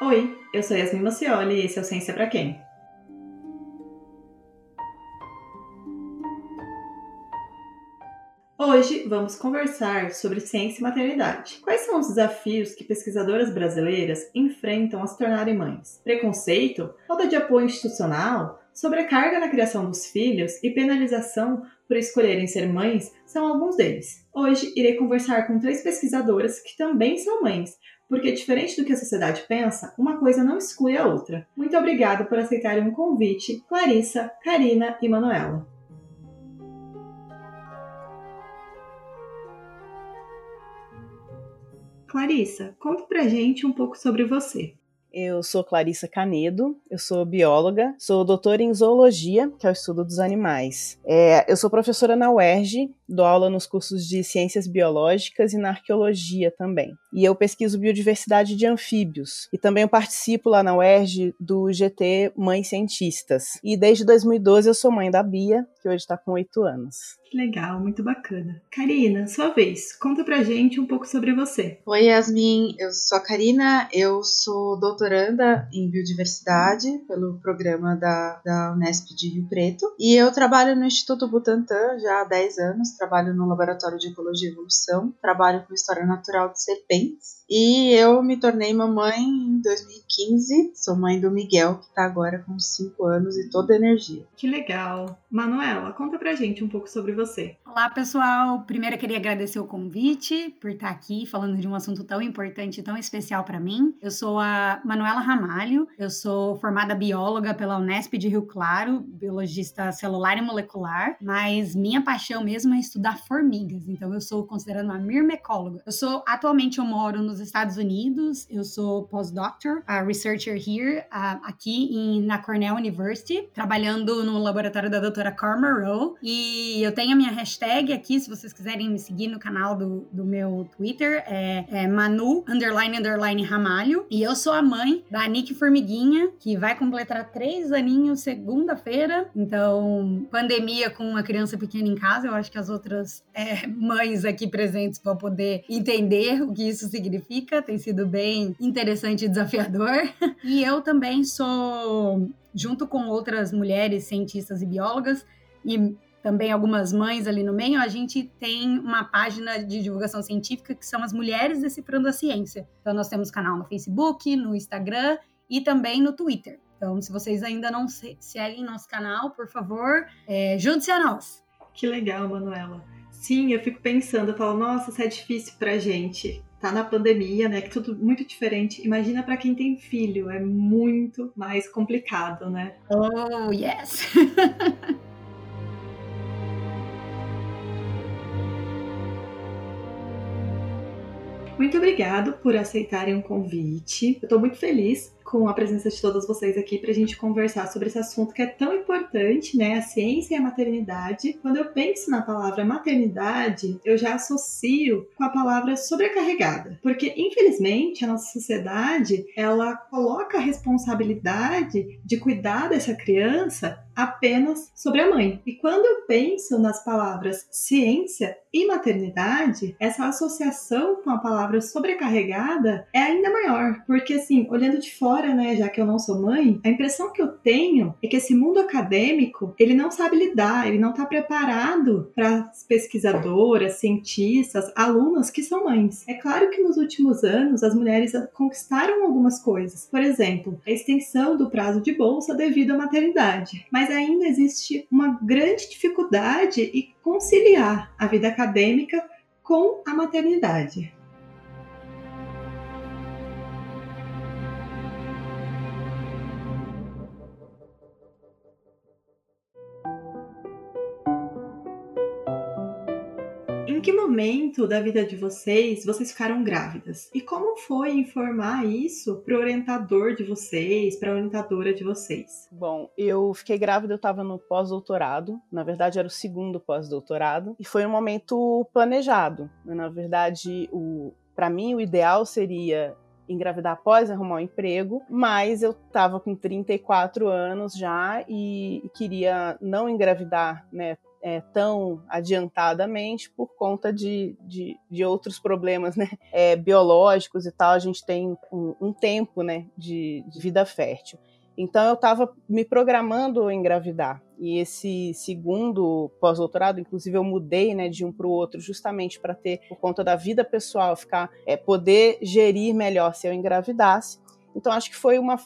Oi, eu sou Yasmin Macioli e esse é o Ciência Pra Quem? Hoje vamos conversar sobre ciência e maternidade. Quais são os desafios que pesquisadoras brasileiras enfrentam ao se tornarem mães? Preconceito, falta de apoio institucional, sobrecarga na criação dos filhos e penalização por escolherem ser mães são alguns deles. Hoje irei conversar com três pesquisadoras que também são mães, porque diferente do que a sociedade pensa, uma coisa não exclui a outra. Muito obrigada por aceitarem o convite, Clarissa, Karina e Manuela. Clarissa, conta pra gente um pouco sobre você. Eu sou Clarissa Canedo, eu sou bióloga, sou doutora em zoologia, que é o estudo dos animais. É, eu sou professora na UERJ, dou aula nos cursos de ciências biológicas e na arqueologia também. E eu pesquiso biodiversidade de anfíbios. E também eu participo lá na UERJ do GT Mães Cientistas. E desde 2012 eu sou mãe da Bia, que hoje está com oito anos. Que legal, muito bacana. Karina, sua vez, conta pra gente um pouco sobre você. Oi, Yasmin, eu sou a Karina, eu sou doutoranda em biodiversidade pelo programa da, da Unesp de Rio Preto e eu trabalho no Instituto Butantan já há 10 anos, trabalho no Laboratório de Ecologia e Evolução, trabalho com História Natural de Serpentes e eu me tornei mamãe em 2015. Sou mãe do Miguel, que está agora com 5 anos e toda energia. Que legal. Manuela, conta pra gente um pouco sobre você. Olá, pessoal. Primeiro eu queria agradecer o convite por estar aqui falando de um assunto tão importante e tão especial para mim. Eu sou a Manuela Ramalho, eu sou formada bióloga pela Unesp de Rio Claro, biologista celular e molecular, mas minha paixão mesmo é estudar formigas, então eu sou considerada uma mirmecóloga. Eu sou, atualmente eu moro no nos Estados Unidos. Eu sou postdoctor, a researcher here, aqui em, na Cornell University, trabalhando no laboratório da doutora Carmen Rowe. E eu tenho a minha hashtag aqui, se vocês quiserem me seguir no canal do, do meu Twitter, é, é Manu, underline, underline, Ramalho. E eu sou a mãe da Nick Formiguinha, que vai completar três aninhos segunda-feira. Então, pandemia com uma criança pequena em casa, eu acho que as outras é, mães aqui presentes vão poder entender o que isso significa significa, tem sido bem interessante e desafiador. E eu também sou, junto com outras mulheres cientistas e biólogas, e também algumas mães ali no meio, a gente tem uma página de divulgação científica que são as Mulheres Decifrando a Ciência. Então, nós temos canal no Facebook, no Instagram e também no Twitter. Então, se vocês ainda não seguem nosso canal, por favor, é, junte-se a nós. Que legal, Manuela. Sim, eu fico pensando, eu falo, nossa, isso é difícil pra gente tá na pandemia, né? Que tudo muito diferente. Imagina para quem tem filho, é muito mais complicado, né? Oh, yes. Muito obrigado por aceitarem o convite. Eu estou muito feliz com a presença de todas vocês aqui para a gente conversar sobre esse assunto que é tão importante, né? A ciência e a maternidade. Quando eu penso na palavra maternidade, eu já associo com a palavra sobrecarregada, porque infelizmente a nossa sociedade ela coloca a responsabilidade de cuidar dessa criança apenas sobre a mãe. E quando eu penso nas palavras ciência e maternidade, essa associação com a palavra sobrecarregada é ainda maior, porque assim, olhando de fora né, já que eu não sou mãe, a impressão que eu tenho é que esse mundo acadêmico, ele não sabe lidar, ele não está preparado para pesquisadoras, cientistas, alunas que são mães. É claro que nos últimos anos as mulheres conquistaram algumas coisas. Por exemplo, a extensão do prazo de bolsa devido à maternidade. Mas ainda existe uma grande dificuldade em conciliar a vida acadêmica com a maternidade. Momento da vida de vocês vocês ficaram grávidas? E como foi informar isso para o orientador de vocês, para a orientadora de vocês? Bom, eu fiquei grávida, eu estava no pós-doutorado, na verdade era o segundo pós-doutorado, e foi um momento planejado. Na verdade, o para mim o ideal seria engravidar após arrumar um emprego, mas eu estava com 34 anos já e queria não engravidar, né, é, tão adiantadamente por conta de, de, de outros problemas né, é, biológicos e tal. A gente tem um, um tempo né, de, de vida fértil. Então eu estava me programando a engravidar. E esse segundo pós-doutorado, inclusive eu mudei né, de um para o outro, justamente para ter, por conta da vida pessoal, ficar, é, poder gerir melhor se eu engravidasse. Então acho que foi uma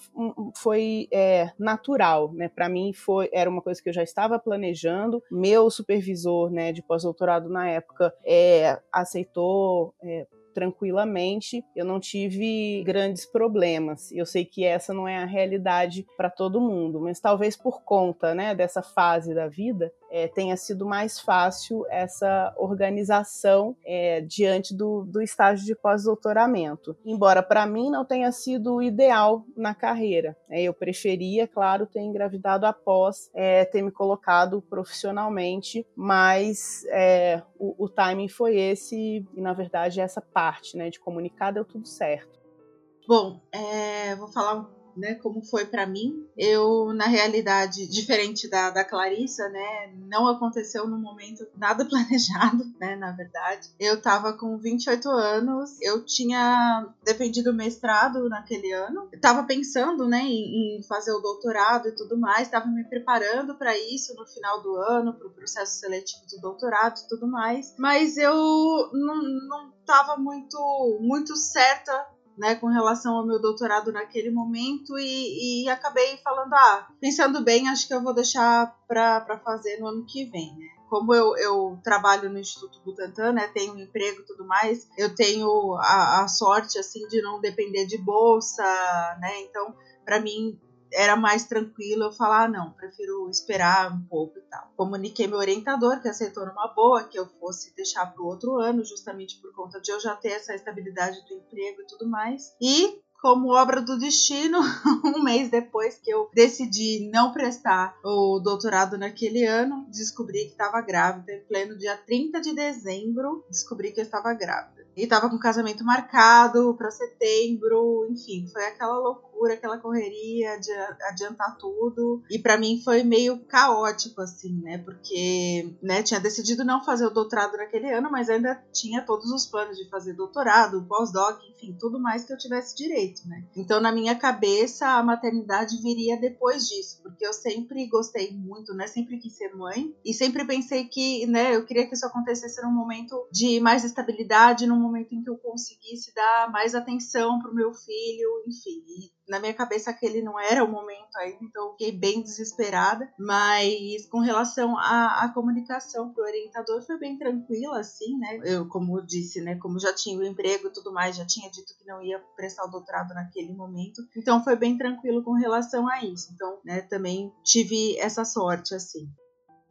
foi é, natural, né? Para mim foi era uma coisa que eu já estava planejando. Meu supervisor, né, de pós-doutorado na época, é, aceitou é, tranquilamente, eu não tive grandes problemas. Eu sei que essa não é a realidade para todo mundo, mas talvez por conta né, dessa fase da vida, é, tenha sido mais fácil essa organização é, diante do, do estágio de pós-doutoramento. Embora para mim não tenha sido o ideal na carreira. É, eu preferia, claro, ter engravidado após é, ter me colocado profissionalmente, mas é, o, o timing foi esse e, na verdade, essa parte né, de comunicar deu tudo certo. Bom, é, vou falar um né, como foi para mim. Eu, na realidade, diferente da, da Clarissa, né, não aconteceu num momento nada planejado, né, na verdade. Eu tava com 28 anos, eu tinha defendido o mestrado naquele ano, tava pensando, né, em, em fazer o doutorado e tudo mais, tava me preparando para isso no final do ano, para o processo seletivo do doutorado e tudo mais, mas eu não, não tava muito, muito certa né, com relação ao meu doutorado naquele momento e, e acabei falando, ah, pensando bem, acho que eu vou deixar para fazer no ano que vem, né? Como eu, eu trabalho no Instituto Butantan, né, tenho um emprego e tudo mais, eu tenho a, a sorte, assim, de não depender de bolsa, né, então, para mim, era mais tranquilo eu falar, ah, não, prefiro esperar um pouco e tal. Comuniquei meu orientador, que aceitou numa boa, que eu fosse deixar para o outro ano, justamente por conta de eu já ter essa estabilidade do emprego e tudo mais. E como obra do destino, um mês depois que eu decidi não prestar o doutorado naquele ano, descobri que estava grávida. Em pleno dia 30 de dezembro, descobri que eu estava grávida. E estava com casamento marcado para setembro, enfim, foi aquela loucura loucura, aquela correria de adiantar tudo. E para mim foi meio caótico, assim, né? Porque, né, tinha decidido não fazer o doutorado naquele ano, mas ainda tinha todos os planos de fazer doutorado, pós-doc, enfim, tudo mais que eu tivesse direito, né? Então, na minha cabeça, a maternidade viria depois disso, porque eu sempre gostei muito, né? Sempre quis ser mãe e sempre pensei que, né, eu queria que isso acontecesse num momento de mais estabilidade, num momento em que eu conseguisse dar mais atenção pro meu filho, enfim. E na minha cabeça aquele não era o momento ainda, então eu fiquei bem desesperada. Mas com relação à, à comunicação pro orientador foi bem tranquila, assim, né? Eu, como disse, né? Como já tinha o emprego e tudo mais, já tinha dito que não ia prestar o doutorado naquele momento. Então foi bem tranquilo com relação a isso. Então, né, também tive essa sorte, assim.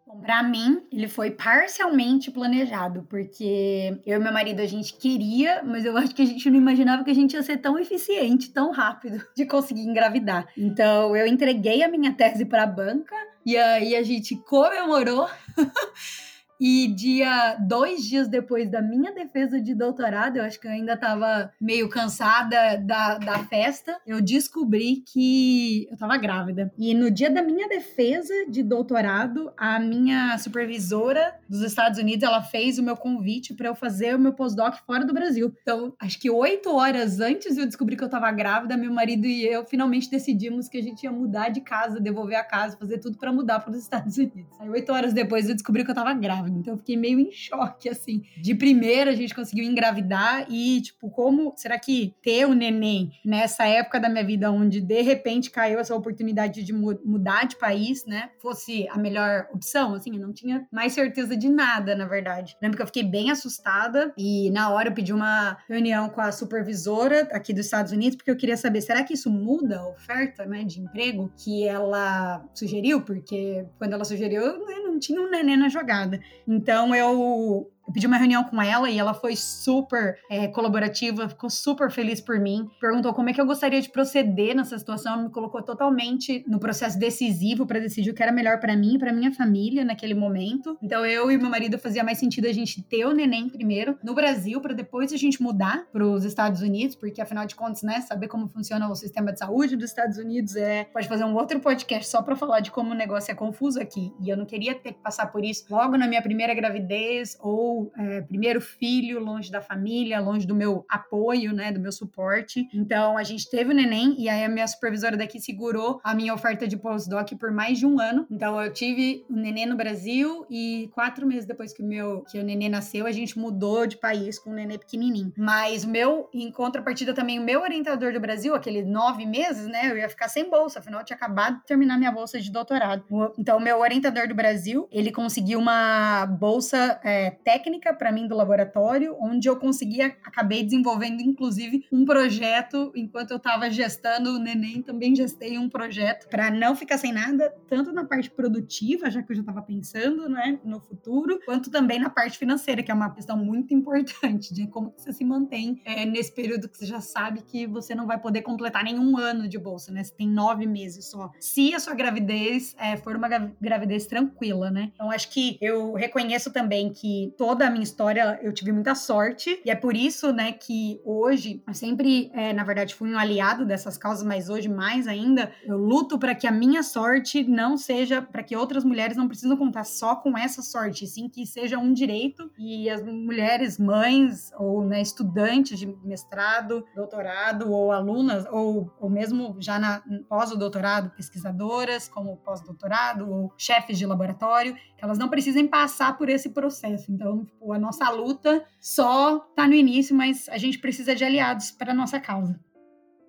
Bom, pra mim, ele foi parcialmente planejado, porque eu e meu marido a gente queria, mas eu acho que a gente não imaginava que a gente ia ser tão eficiente, tão rápido de conseguir engravidar. Então, eu entreguei a minha tese para a banca e aí a gente comemorou. E dia, dois dias depois da minha defesa de doutorado, eu acho que eu ainda estava meio cansada da, da festa, eu descobri que eu estava grávida. E no dia da minha defesa de doutorado, a minha supervisora dos Estados Unidos, ela fez o meu convite para eu fazer o meu pós-doc fora do Brasil. Então, acho que oito horas antes de eu descobrir que eu estava grávida, meu marido e eu finalmente decidimos que a gente ia mudar de casa, devolver a casa, fazer tudo para mudar para os Estados Unidos. Aí, oito horas depois, eu descobri que eu estava grávida Então eu fiquei meio em choque, assim. De primeira a gente conseguiu engravidar e, tipo, como será que ter o um neném nessa época da minha vida onde de repente caiu essa oportunidade de mudar de país, né? Fosse a melhor opção, assim, eu não tinha mais certeza de nada, na verdade. Lembro que eu fiquei bem assustada e na hora eu pedi uma reunião com a supervisora aqui dos Estados Unidos porque eu queria saber, será que isso muda a oferta, né, de emprego que ela sugeriu? Porque quando ela sugeriu, eu não tinha um neném na jogada. Então eu eu pedi uma reunião com ela e ela foi super é, colaborativa, ficou super feliz por mim. Perguntou como é que eu gostaria de proceder nessa situação, me colocou totalmente no processo decisivo para decidir o que era melhor para mim e para minha família naquele momento. Então eu e meu marido fazia mais sentido a gente ter o neném primeiro no Brasil para depois a gente mudar para os Estados Unidos, porque afinal de contas, né, saber como funciona o sistema de saúde dos Estados Unidos é pode fazer um outro podcast só para falar de como o negócio é confuso aqui. E eu não queria ter que passar por isso logo na minha primeira gravidez ou é, primeiro filho longe da família, longe do meu apoio, né, do meu suporte. Então a gente teve o neném e aí a minha supervisora daqui segurou a minha oferta de postdoc por mais de um ano. Então eu tive o neném no Brasil e quatro meses depois que o meu que o neném nasceu a gente mudou de país com o neném pequenininho. Mas o meu, em contrapartida também o meu orientador do Brasil, aqueles nove meses, né, eu ia ficar sem bolsa, afinal eu tinha acabado de terminar minha bolsa de doutorado. Então o meu orientador do Brasil, ele conseguiu uma bolsa é, técnica para mim do laboratório, onde eu conseguia, acabei desenvolvendo inclusive um projeto enquanto eu estava gestando o neném, também gestei um projeto para não ficar sem nada, tanto na parte produtiva, já que eu já estava pensando, né, no futuro, quanto também na parte financeira, que é uma questão muito importante de como você se mantém é, nesse período que você já sabe que você não vai poder completar nenhum ano de bolsa, né? Você tem nove meses só. Se a sua gravidez é, for uma gravidez tranquila, né? Então acho que eu reconheço também que toda a minha história eu tive muita sorte e é por isso, né, que hoje eu sempre, é, na verdade, fui um aliado dessas causas, mas hoje mais ainda eu luto para que a minha sorte não seja para que outras mulheres não precisam contar só com essa sorte, sim que seja um direito e as mulheres, mães ou né, estudantes de mestrado, doutorado ou alunas ou, ou mesmo já na pós o doutorado, pesquisadoras como pós-doutorado ou chefes de laboratório, que elas não precisem passar por esse processo. Então, tipo, a nossa luta só está no início, mas a gente precisa de aliados para nossa causa.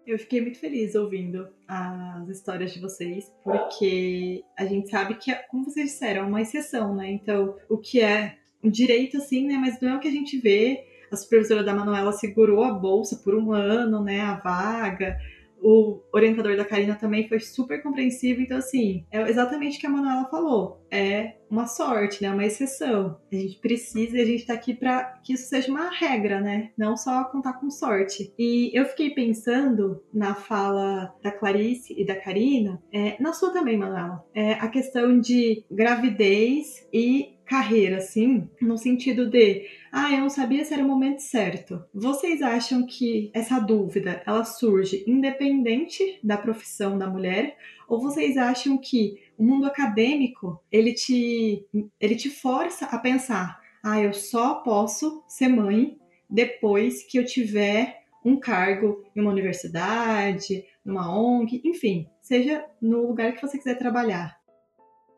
Eu fiquei muito feliz ouvindo as histórias de vocês, porque a gente sabe que, como vocês disseram, é uma exceção, né? Então, o que é um direito, assim, né? Mas não é o que a gente vê. A supervisora da Manuela segurou a bolsa por um ano, né? A vaga o orientador da Karina também foi super compreensivo, então assim, é exatamente o que a Manuela falou. É uma sorte, né? Uma exceção. A gente precisa e a gente tá aqui para que isso seja uma regra, né? Não só contar com sorte. E eu fiquei pensando na fala da Clarice e da Karina, é, na sua também, Manuela, é, a questão de gravidez e carreira, assim, no sentido de, ah, eu não sabia se era o momento certo. Vocês acham que essa dúvida ela surge independente da profissão da mulher, ou vocês acham que o mundo acadêmico ele te ele te força a pensar, ah, eu só posso ser mãe depois que eu tiver um cargo em uma universidade, numa ONG, enfim, seja no lugar que você quiser trabalhar.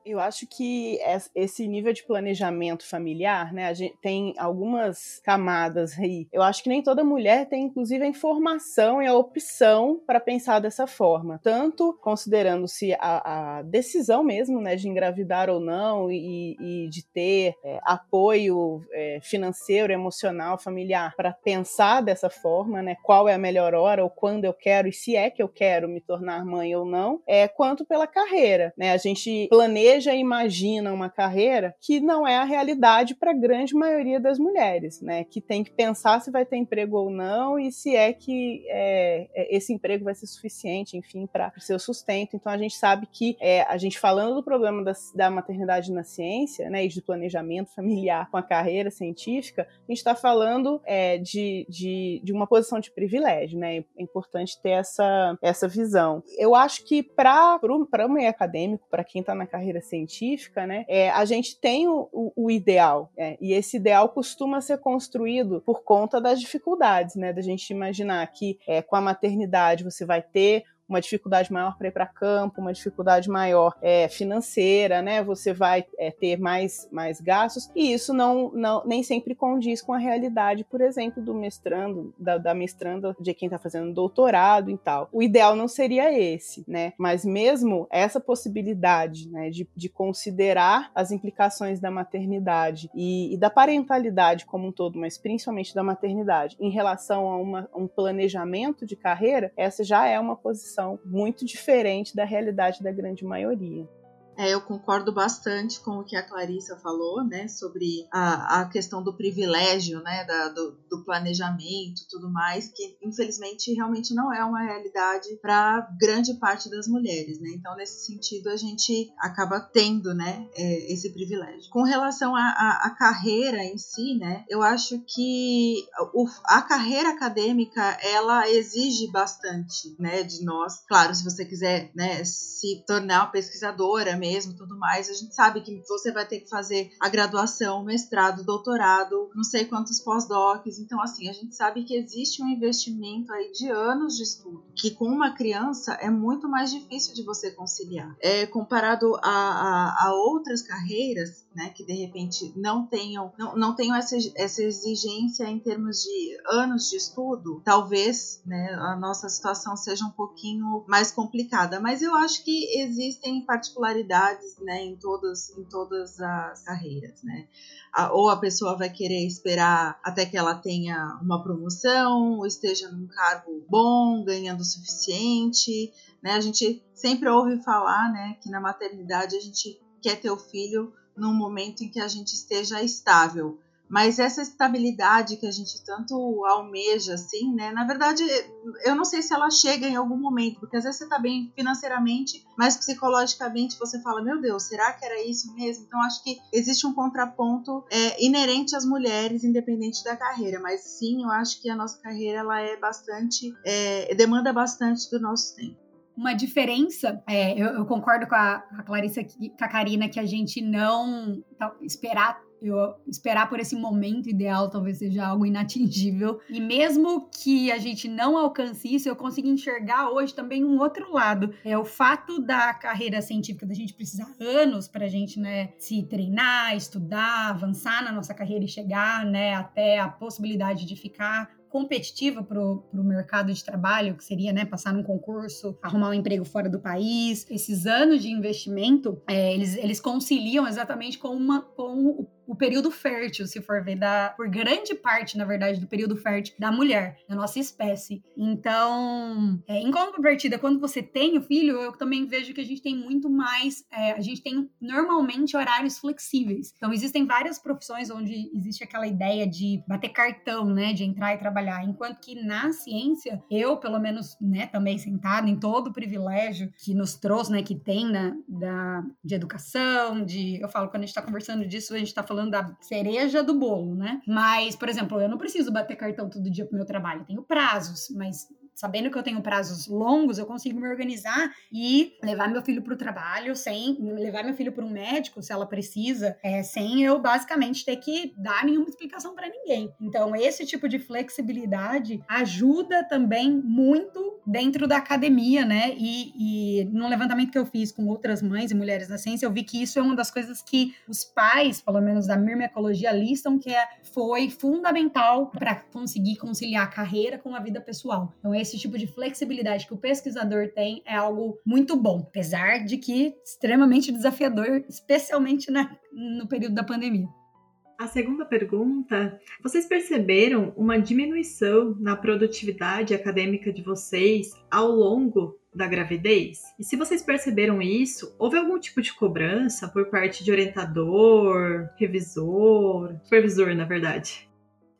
Eu acho que esse nível de planejamento familiar, né, a gente tem algumas camadas aí. Eu acho que nem toda mulher tem, inclusive, a informação e a opção para pensar dessa forma. Tanto considerando-se a, a, decisão mesmo, né, de engravidar ou não e, e de ter é, apoio é, financeiro, emocional, familiar para pensar dessa forma, né, qual é a melhor hora ou quando eu quero e se é que eu quero me tornar mãe ou não, é quanto pela carreira, né? A gente planeja planeja e imagina uma carreira que não é a realidade para a grande maioria das mulheres, né? Que tem que pensar se vai ter emprego ou não e se é que é, é esse emprego vai ser suficiente, enfim, para o seu sustento. Então a gente sabe que é, a gente falando do problema da, da maternidade na ciência, né, e de planejamento familiar com a carreira científica, a gente está falando é, de, de, de uma posição de privilégio, né? É importante ter essa, essa visão. Eu acho que para o meio acadêmico, para quem está na carreira científica, né, é, a gente tem o, o, o ideal, é, e esse ideal costuma ser construído por conta das dificuldades, né, da gente imaginar que é, com a maternidade você vai ter uma dificuldade maior para ir para campo, uma dificuldade maior é, financeira, né? Você vai é, ter mais, mais gastos, e isso não, não nem sempre condiz com a realidade, por exemplo, do mestrando, da, da mestranda, de quem está fazendo doutorado e tal. O ideal não seria esse, né? Mas mesmo essa possibilidade né, de, de considerar as implicações da maternidade e, e, da parentalidade como um todo, mas principalmente da maternidade, em relação a uma, um planejamento de carreira, essa já é uma posição muito diferente da realidade da grande maioria. É, eu concordo bastante com o que a Clarissa falou, né, sobre a, a questão do privilégio, né, da, do, do planejamento, tudo mais, que infelizmente realmente não é uma realidade para grande parte das mulheres, né. Então nesse sentido a gente acaba tendo, né, é, esse privilégio. Com relação à carreira em si, né, eu acho que o, a carreira acadêmica ela exige bastante, né, de nós. Claro, se você quiser, né, se tornar uma pesquisadora mesmo, tudo mais, a gente sabe que você vai ter que fazer a graduação, mestrado, doutorado, não sei quantos pós-docs. Então, assim, a gente sabe que existe um investimento aí de anos de estudo, que com uma criança é muito mais difícil de você conciliar. É comparado a, a, a outras carreiras, né, que de repente não tenham, não, não tenham essa, essa exigência em termos de anos de estudo, talvez, né, a nossa situação seja um pouquinho mais complicada. Mas eu acho que existem particularidades, né, em todas, em todas as carreiras, né. ou a pessoa vai querer esperar até que ela tenha uma promoção, ou esteja num cargo bom, ganhando o suficiente, né. A gente sempre ouve falar, né, que na maternidade a gente quer ter o filho num momento em que a gente esteja estável. Mas essa estabilidade que a gente tanto almeja, assim, né? Na verdade, eu não sei se ela chega em algum momento, porque às vezes você tá bem financeiramente, mas psicologicamente você fala, meu Deus, será que era isso mesmo? Então acho que existe um contraponto é, inerente às mulheres, independente da carreira. Mas sim, eu acho que a nossa carreira ela é bastante, é, demanda bastante do nosso tempo uma diferença. É, eu, eu, concordo com a, a Clarissa, com a Karina, que a gente não tá, esperar eu esperar por esse momento ideal talvez seja algo inatingível. E mesmo que a gente não alcance isso, eu consigo enxergar hoje também um outro lado. É o fato da carreira científica, da gente precisar anos para a gente né, se treinar, estudar, avançar na nossa carreira e chegar né, até a possibilidade de ficar competitiva para o mercado de trabalho, que seria né, passar num concurso, arrumar um emprego fora do país. Esses anos de investimento, é, eles, eles conciliam exatamente com, uma, com o o período fértil, se for ver, da, por grande parte, na verdade, do período fértil da mulher, da nossa espécie. Então, é, em contrapartida, quando você tem o filho, eu também vejo que a gente tem muito mais, é, a gente tem normalmente horários flexíveis. Então, existem várias profissões onde existe aquela ideia de bater cartão, né, de entrar e trabalhar, enquanto que na ciência, eu, pelo menos, né, também sentada em todo o privilégio que nos trouxe, né, que tem na, da, de educação, de, eu falo, quando a gente está conversando disso, a gente está falando falando da cereja do bolo, né? Mas, por exemplo, eu não preciso bater cartão todo dia pro meu trabalho, eu tenho prazos, mas sabendo que eu tenho prazos longos, eu consigo me organizar e levar meu filho para o trabalho sem levar meu filho para um médico se ela precisa, é, sem eu basicamente ter que dar nenhuma explicação para ninguém. Então, esse tipo de flexibilidade ajuda também muito dentro da academia, né? E, e no levantamento que eu fiz com outras mães e mulheres na ciência, eu vi que isso é uma das coisas que os pais, pelo menos da mirmecologia, listam que é, foi fundamental para conseguir conciliar a carreira com a vida pessoal. Então, esse esse tipo de flexibilidade que o pesquisador tem é algo muito bom, apesar de que extremamente desafiador, especialmente na, no período da pandemia. A segunda pergunta: vocês perceberam uma diminuição na produtividade acadêmica de vocês ao longo da gravidez? E se vocês perceberam isso, houve algum tipo de cobrança por parte de orientador, revisor, supervisor, na verdade?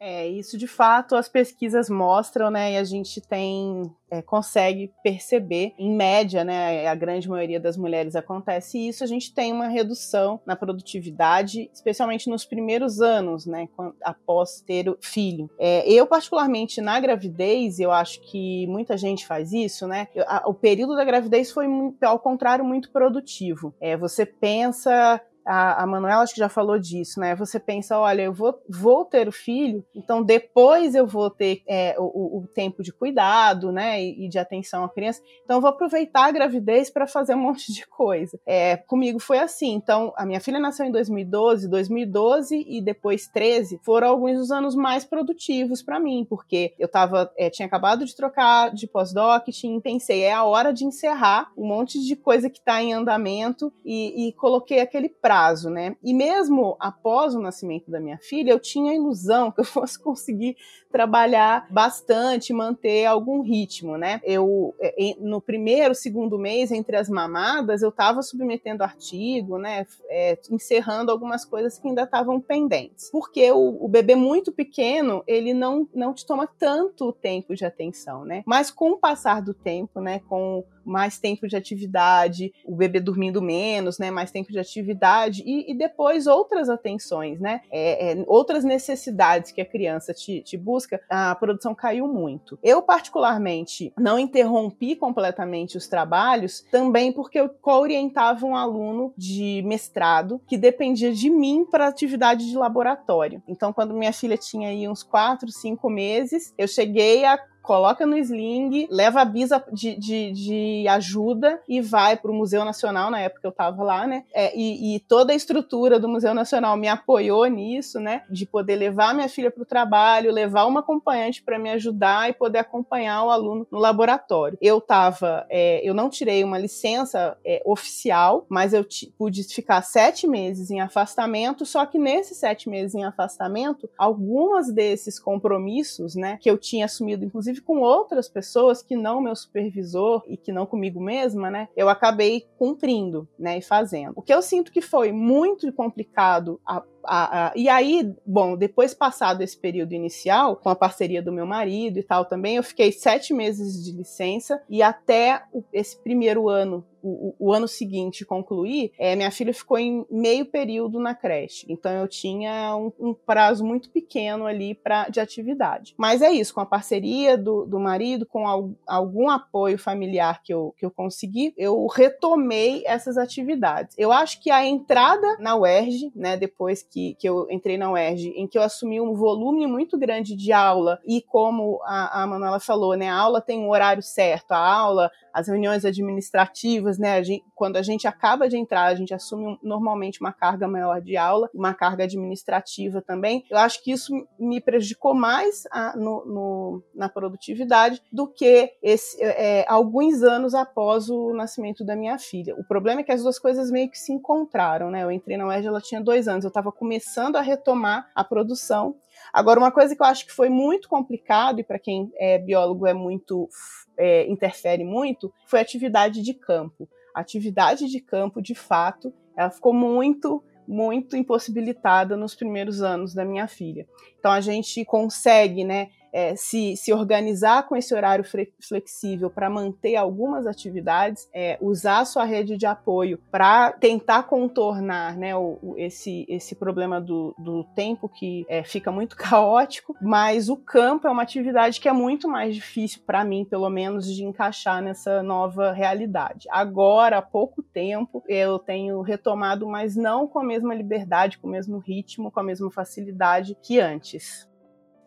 É, isso de fato as pesquisas mostram, né, e a gente tem, é, consegue perceber, em média, né, a grande maioria das mulheres acontece isso, a gente tem uma redução na produtividade, especialmente nos primeiros anos, né, após ter o filho. É, eu, particularmente, na gravidez, eu acho que muita gente faz isso, né, a, o período da gravidez foi, ao contrário, muito produtivo. É, você pensa a, a Manuela acho que já falou disso, né? Você pensa, olha, eu vou, vou ter o filho, então depois eu vou ter é, o, o, tempo de cuidado, né? E, e, de atenção à criança. Então eu vou aproveitar a gravidez para fazer um monte de coisa. É, comigo foi assim. Então a minha filha nasceu em 2012, 2012 e depois 13 foram alguns dos anos mais produtivos para mim, porque eu tava, é, tinha acabado de trocar de pós-doc, e pensei, é a hora de encerrar um monte de coisa que está em andamento e, e coloquei aquele prazo prazo, né? E mesmo após o nascimento da minha filha, eu tinha a ilusão que eu fosse conseguir trabalhar bastante, manter algum ritmo, né? Eu é, no primeiro, segundo mês entre as mamadas, eu estava submetendo artigo, né? É, encerrando algumas coisas que ainda estavam pendentes, porque o, o, bebê muito pequeno ele não não te toma tanto tempo de atenção, né? Mas com o passar do tempo, né? Com mais tempo de atividade, o bebê dormindo menos, né, mais tempo de atividade e, e depois outras atenções, né, é, é, outras necessidades que a criança te, te, busca, a produção caiu muito. Eu particularmente não interrompi completamente os trabalhos, também porque eu orientava um aluno de mestrado que dependia de mim para atividade de laboratório. Então, quando minha filha tinha aí uns 4, 5 meses, eu cheguei a coloca no sling, leva a bisa de, de, de ajuda e vai para o Museu Nacional, na época eu estava lá, né? É, e, e, toda a estrutura do Museu Nacional me apoiou nisso, né? De poder levar minha filha para o trabalho, levar uma acompanhante para me ajudar e poder acompanhar o aluno no laboratório. Eu estava, é, eu não tirei uma licença é, oficial, mas eu pude ficar sete meses em afastamento, só que nesses sete meses em afastamento, algumas desses compromissos, né, que eu tinha assumido, inclusive com outras pessoas que não meu supervisor e que não comigo mesma, né, eu acabei cumprindo, né, e fazendo. O que eu sinto que foi muito complicado a a, a, e aí, bom, depois passado esse período inicial, com a parceria do meu marido e tal também, eu fiquei sete meses de licença e até o, esse primeiro ano o, o, ano seguinte concluir, é, minha filha ficou em meio período na creche. Então eu tinha um, um prazo muito pequeno ali pra, de atividade. Mas é isso, com a parceria do, do marido, com al, algum apoio familiar que eu, que eu consegui, eu retomei essas atividades. Eu acho que a entrada na UERJ, né, depois que, que eu entrei na UERJ, em que eu assumi um volume muito grande de aula, e como a, a Manuela falou, né, a aula tem um horário certo, a aula, as reuniões administrativas, né, a gente, quando a gente acaba de entrar, a gente assume normalmente uma carga maior de aula, uma carga administrativa também. Eu acho que isso me prejudicou mais a, no, no, na produtividade do que esse, é, alguns anos após o nascimento da minha filha. O problema é que as duas coisas meio que se encontraram, né? Eu entrei na UERJ, ela tinha dois anos, eu estava começando a retomar a produção. Agora, uma coisa que eu acho que foi muito complicado, e para quem é biólogo é muito é, interfere muito, foi a atividade de campo. A atividade de campo, de fato, ela ficou muito muito impossibilitada nos primeiros anos da minha filha. Então a gente consegue, né, é, se, se organizar com esse horário flexível para manter algumas atividades, é, usar a sua rede de apoio para tentar contornar né, o, o, esse, esse problema do, do tempo que é, fica muito caótico, mas o campo é uma atividade que é muito mais difícil para mim, pelo menos, de encaixar nessa nova realidade. Agora, há pouco tempo, eu tenho retomado, mas não com a mesma liberdade, com o mesmo ritmo, com a mesma facilidade que antes.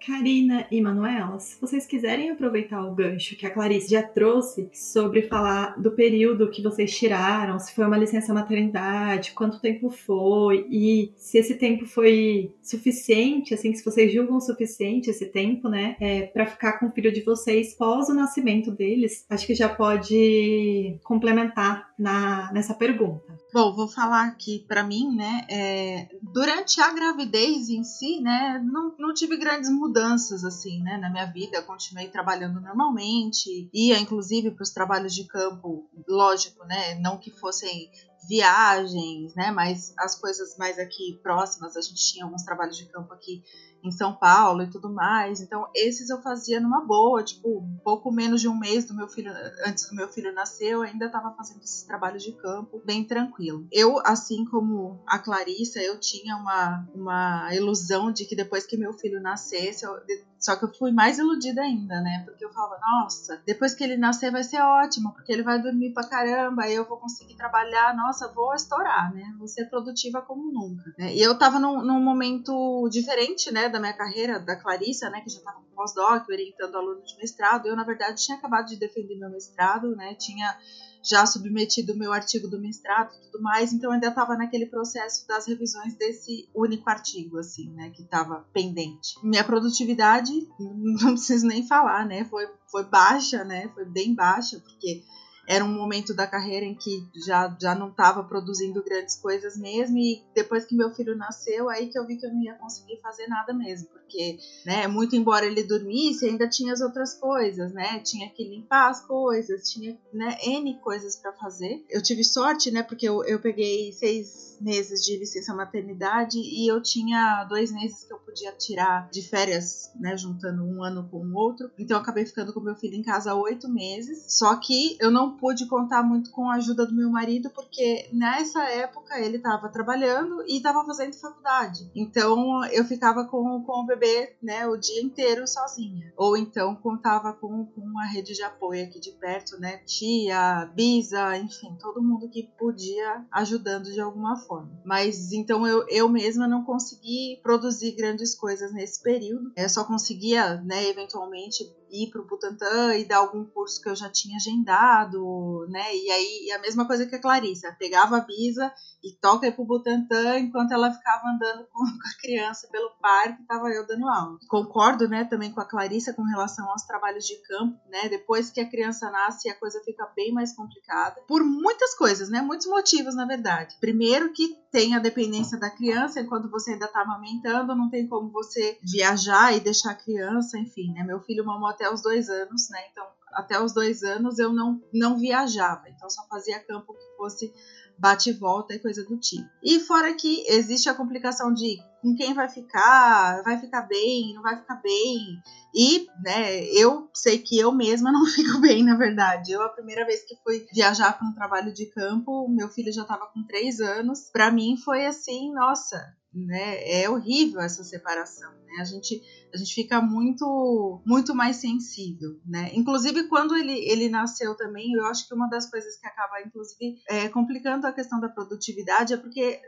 Karina e Manuela, se vocês quiserem aproveitar o gancho que a Clarice já trouxe sobre falar do período que vocês tiraram, se foi uma licença maternidade, quanto tempo foi e se esse tempo foi suficiente, assim, se vocês julgam suficiente esse tempo, né, é, para ficar com o filho de vocês pós o nascimento deles, acho que já pode complementar na, nessa pergunta. Bom, vou falar aqui para mim, né? É, durante a gravidez em si, né, não, não tive grandes mudanças assim, né, na minha vida. Eu continuei trabalhando normalmente, ia inclusive para os trabalhos de campo, lógico, né, não que fossem viagens, né, mas as coisas mais aqui próximas. A gente tinha alguns trabalhos de campo aqui em São Paulo e tudo mais. Então, esses eu fazia numa boa, tipo, pouco menos de um mês do meu filho, antes do meu filho nascer, eu ainda estava fazendo esses trabalhos de campo bem tranquilo. Eu, assim como a Clarissa, eu tinha uma, uma ilusão de que depois que meu filho nascesse, eu, só que eu fui mais iludida ainda, né? Porque eu falava, nossa, depois que ele nascer vai ser ótimo, porque ele vai dormir pra caramba, eu vou conseguir trabalhar, nossa, vou estourar, né? Vou ser produtiva como nunca. Né? E eu tava num, num momento diferente, né? Da minha carreira, da Clarissa, né, que já estava com pós-doc, orientando aluno de mestrado, eu, na verdade, tinha acabado de defender meu mestrado, né, tinha já submetido o meu artigo do mestrado e tudo mais, então ainda estava naquele processo das revisões desse único artigo, assim, né, que estava pendente. Minha produtividade, não preciso nem falar, né, foi, foi baixa, né, foi bem baixa, porque era um momento da carreira em que já, já não estava produzindo grandes coisas mesmo. E depois que meu filho nasceu, aí que eu vi que eu não ia conseguir fazer nada mesmo. Porque, né, muito embora ele dormisse, ainda tinha as outras coisas, né? Tinha que limpar as coisas, tinha, né, N coisas para fazer. Eu tive sorte, né, porque eu, eu peguei seis meses de licença maternidade e eu tinha dois meses que eu podia tirar de férias, né, juntando um ano com o outro. Então eu acabei ficando com meu filho em casa oito meses. Só que eu não pude contar muito com a ajuda do meu marido, porque nessa época ele estava trabalhando e estava fazendo faculdade. Então eu ficava com, com o bebê né, o dia inteiro sozinha. Ou então contava com, com uma rede de apoio aqui de perto, né? Tia, Bisa, enfim, todo mundo que podia ajudando de alguma forma. Mas então eu, eu mesma não consegui produzir grandes coisas nesse período. Eu só conseguia, né, eventualmente ir para o Butantan e dar algum curso que eu já tinha agendado, né? E aí, e a mesma coisa que a Clarissa, pegava a Bisa e toca para o Butantan enquanto ela ficava andando com a criança pelo parque, estava eu dando aula. Concordo, né, também com a Clarissa com relação aos trabalhos de campo, né? Depois que a criança nasce, a coisa fica bem mais complicada por muitas coisas, né? Muitos motivos, na verdade. Primeiro que tem a dependência da criança enquanto você ainda está amamentando, não tem como você viajar e deixar a criança, enfim, né? Meu filho mamou até os dois anos, né? Então, até os dois anos eu não, não viajava, então só fazia campo que fosse bate e volta e coisa do tipo. E fora que existe a complicação de com quem vai ficar, vai ficar bem, não vai ficar bem. E, né, eu sei que eu mesma não fico bem, na verdade. Eu, a primeira vez que fui viajar para um trabalho de campo, meu filho já estava com três anos. Para mim foi assim, nossa, né? É horrível essa separação, né? A gente a gente fica muito muito mais sensível, né? Inclusive quando ele, ele nasceu também, eu acho que uma das coisas que acaba inclusive é, complicando a questão da produtividade é porque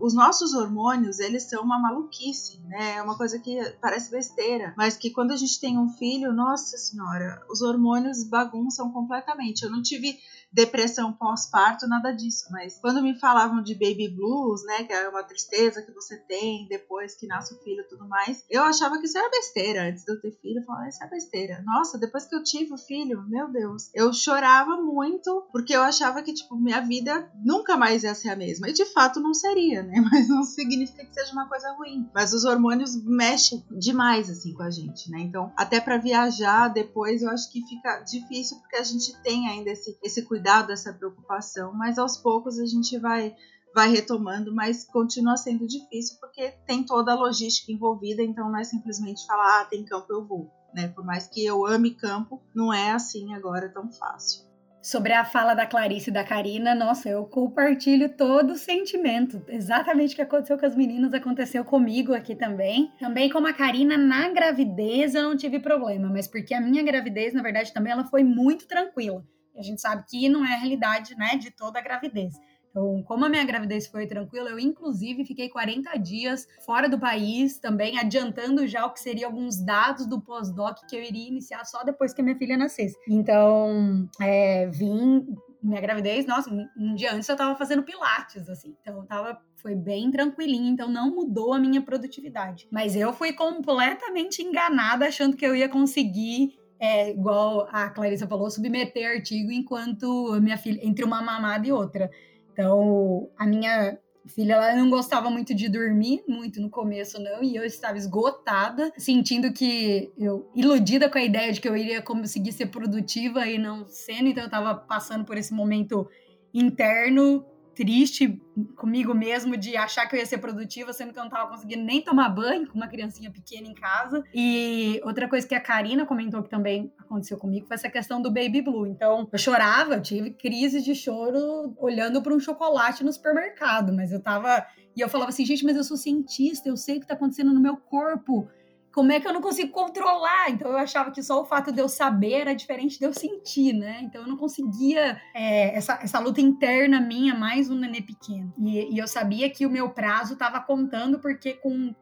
os nossos hormônios eles são uma maluquice, né? É uma coisa que parece besteira, mas que quando a gente tem um filho, nossa senhora, os hormônios bagunçam completamente. Eu não tive depressão pós-parto, nada disso. Mas quando me falavam de baby blues, né, que é uma tristeza que você tem depois que nasce o filho e tudo mais, eu achava que isso era besteira. Antes de eu ter filho, eu falava, isso é besteira. Nossa, depois que eu tive o filho, meu Deus, eu chorava muito porque eu achava que, tipo, minha vida nunca mais ia ser a mesma. E de fato não seria, né? Mas não significa que seja uma coisa ruim. Mas os hormônios mexem demais, assim, com a gente, né? Então, até para viajar depois, eu acho que fica difícil porque a gente tem ainda esse, esse cuidado cuidado, essa preocupação, mas aos poucos a gente vai vai retomando, mas continua sendo difícil porque tem toda a logística envolvida, então não é simplesmente falar, ah, tem campo, eu vou, né? Por mais que eu ame campo, não é assim agora tão fácil. Sobre a fala da Clarice e da Karina, nossa, eu compartilho todo o sentimento. Exatamente o que aconteceu com as meninas aconteceu comigo aqui também. Também como a Karina, na gravidez eu não tive problema, mas porque a minha gravidez, na verdade, também ela foi muito tranquila. A gente sabe que não é a realidade, né, de toda a gravidez. Então, como a minha gravidez foi tranquila, eu inclusive fiquei 40 dias fora do país, também adiantando já o que seriam alguns dados do pós-doc que eu iria iniciar só depois que minha filha nascesse. Então, é, vim minha gravidez, nossa, um dia antes eu tava fazendo pilates, assim. Então, tava, foi bem tranquilinho, então não mudou a minha produtividade. Mas eu fui completamente enganada achando que eu ia conseguir é, igual a Clarissa falou, submeter artigo enquanto minha filha, entre uma mamada e outra. Então, a minha filha ela não gostava muito de dormir, muito no começo não, e eu estava esgotada, sentindo que eu iludida com a ideia de que eu iria conseguir ser produtiva e não sendo, então eu estava passando por esse momento interno triste comigo mesmo de achar que eu ia ser produtiva, sendo que eu não tava conseguindo nem tomar banho com uma criancinha pequena em casa. E outra coisa que a Karina comentou que também aconteceu comigo foi essa questão do baby blue. Então, eu chorava, eu tive crises de choro olhando para um chocolate no supermercado, mas eu tava e eu falava assim, gente, mas eu sou cientista, eu sei o que tá acontecendo no meu corpo como é que eu não consigo controlar? Então eu achava que só o fato de eu saber era diferente de eu sentir, né? Então eu não conseguia é, essa, essa luta interna minha, mais um nenê pequeno. E, e eu sabia que o meu prazo estava contando, porque com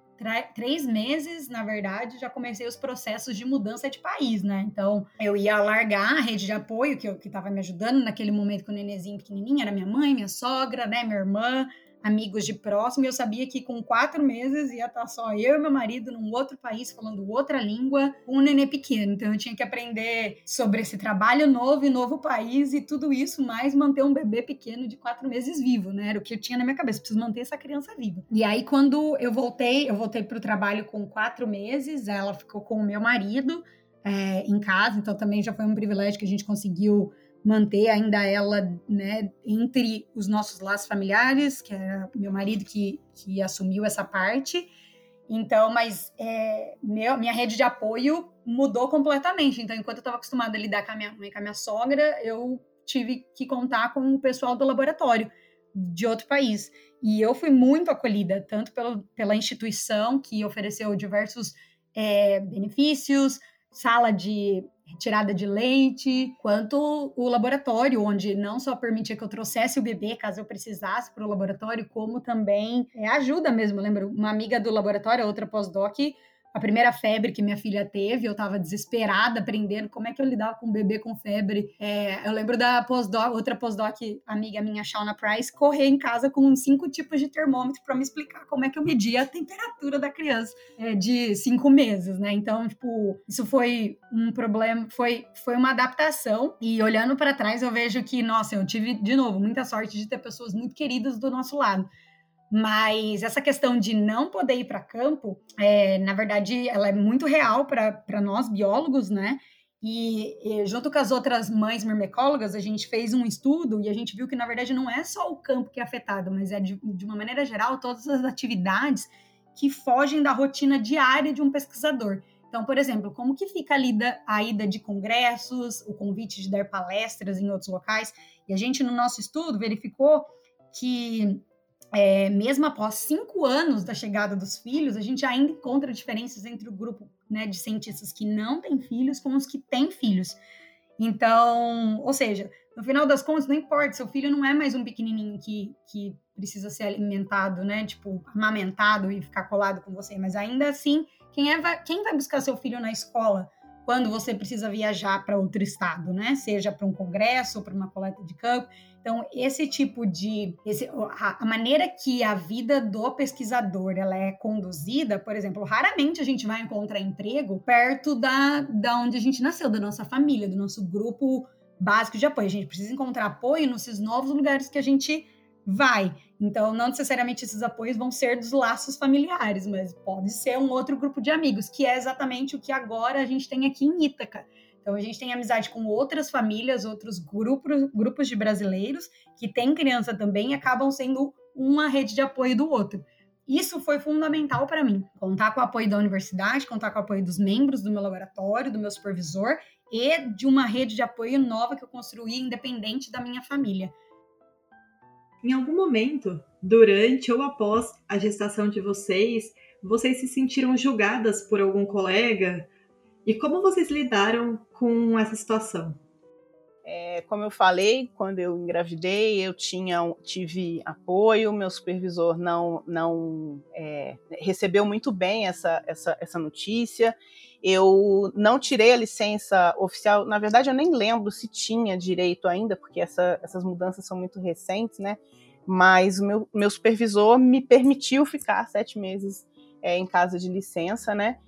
três meses, na verdade, já comecei os processos de mudança de país, né? Então, eu ia largar a rede de apoio que, que tava me ajudando naquele momento com o nenenzinho pequenininho, era minha mãe, minha sogra, né, minha irmã, amigos de próximo, eu sabia que com quatro meses ia estar só eu e meu marido num outro país, falando outra língua, com um nenê pequeno. Então eu tinha que aprender sobre esse trabalho novo e novo país e tudo isso, mais manter um bebê pequeno de quatro meses vivo, né? Era o que eu tinha na minha cabeça, preciso manter essa criança viva. E aí, quando eu voltei, eu voltei para o trabalho com quatro meses, ela ficou com o meu marido é, em casa, então também já foi um privilégio que a gente conseguiu manter ainda ela, né, entre os nossos laços familiares, que era meu marido que, que assumiu essa parte. Então, mas é, meu, minha rede de apoio mudou completamente. Então, enquanto eu estava acostumada a lidar com a minha mãe, com a minha sogra, eu tive que contar com o pessoal do laboratório de outro país. E eu fui muito acolhida, tanto pelo, pela instituição, que ofereceu diversos é, benefícios, sala de retirada de leite, quanto o laboratório, onde não só permitia que eu trouxesse o bebê caso eu precisasse para o laboratório, como também é, ajuda mesmo. Eu lembro, uma amiga do laboratório, outra pós-doc, a primeira febre que minha filha teve, eu estava desesperada, aprendendo como é que eu lidava com um bebê com febre. É, eu lembro da pós-doc, outra pós-doc, amiga minha, Shauna Price, correr em casa com cinco tipos de termômetro para me explicar como é que eu media a temperatura da criança é, de cinco meses, né? Então, tipo, isso foi um problema, foi, foi uma adaptação. E olhando para trás, eu vejo que, nossa, eu tive, de novo, muita sorte de ter pessoas muito queridas do nosso lado. Mas essa questão de não poder ir para campo, é, na verdade, ela é muito real para nós biólogos, né? E, e, junto com as outras mães mirmecólogas, a gente fez um estudo e a gente viu que, na verdade, não é só o campo que é afetado, mas é, de, de uma maneira geral, todas as atividades que fogem da rotina diária de um pesquisador. Então, por exemplo, como que fica a, lida, a ida de congressos, o convite de dar palestras em outros locais? E a gente, no nosso estudo, verificou que é, mesmo após cinco anos da chegada dos filhos, a gente ainda encontra diferenças entre o grupo né, de cientistas que não têm filhos com os que têm filhos. Então, ou seja, no final das contas, não importa, seu filho não é mais um pequenininho que, que precisa ser alimentado, né? Tipo, amamentado e ficar colado com você, mas ainda assim, quem, é, quem vai buscar seu filho na escola quando você precisa viajar para outro estado, né? Seja para um congresso ou para uma coleta de campo. Então, esse tipo de. Esse, a, maneira que a vida do pesquisador ela é conduzida, por exemplo, raramente a gente vai encontrar emprego perto da, da onde a gente nasceu, da nossa família, do nosso grupo básico de apoio. A gente precisa encontrar apoio nesses novos lugares que a gente vai. Então, não necessariamente esses apoios vão ser dos laços familiares, mas pode ser um outro grupo de amigos, que é exatamente o que agora a gente tem aqui em Ítaca. Então, a gente tem amizade com outras famílias, outros grupos, grupos de brasileiros que têm criança também e acabam sendo uma rede de apoio do outro. Isso foi fundamental para mim. Contar com o apoio da universidade, contar com o apoio dos membros do meu laboratório, do meu supervisor e de uma rede de apoio nova que eu construí independente da minha família. Em algum momento, durante ou após a gestação de vocês, vocês se sentiram julgadas por algum colega? E como vocês lidaram com essa situação? É, como eu falei, quando eu engravidei, eu tinha, tive apoio, meu supervisor não, não é, recebeu muito bem essa, essa, essa notícia. Eu não tirei a licença oficial, na verdade eu nem lembro se tinha direito ainda, porque essa, essas mudanças são muito recentes, né? Mas o meu, meu supervisor me permitiu ficar sete meses é, em casa de licença, né?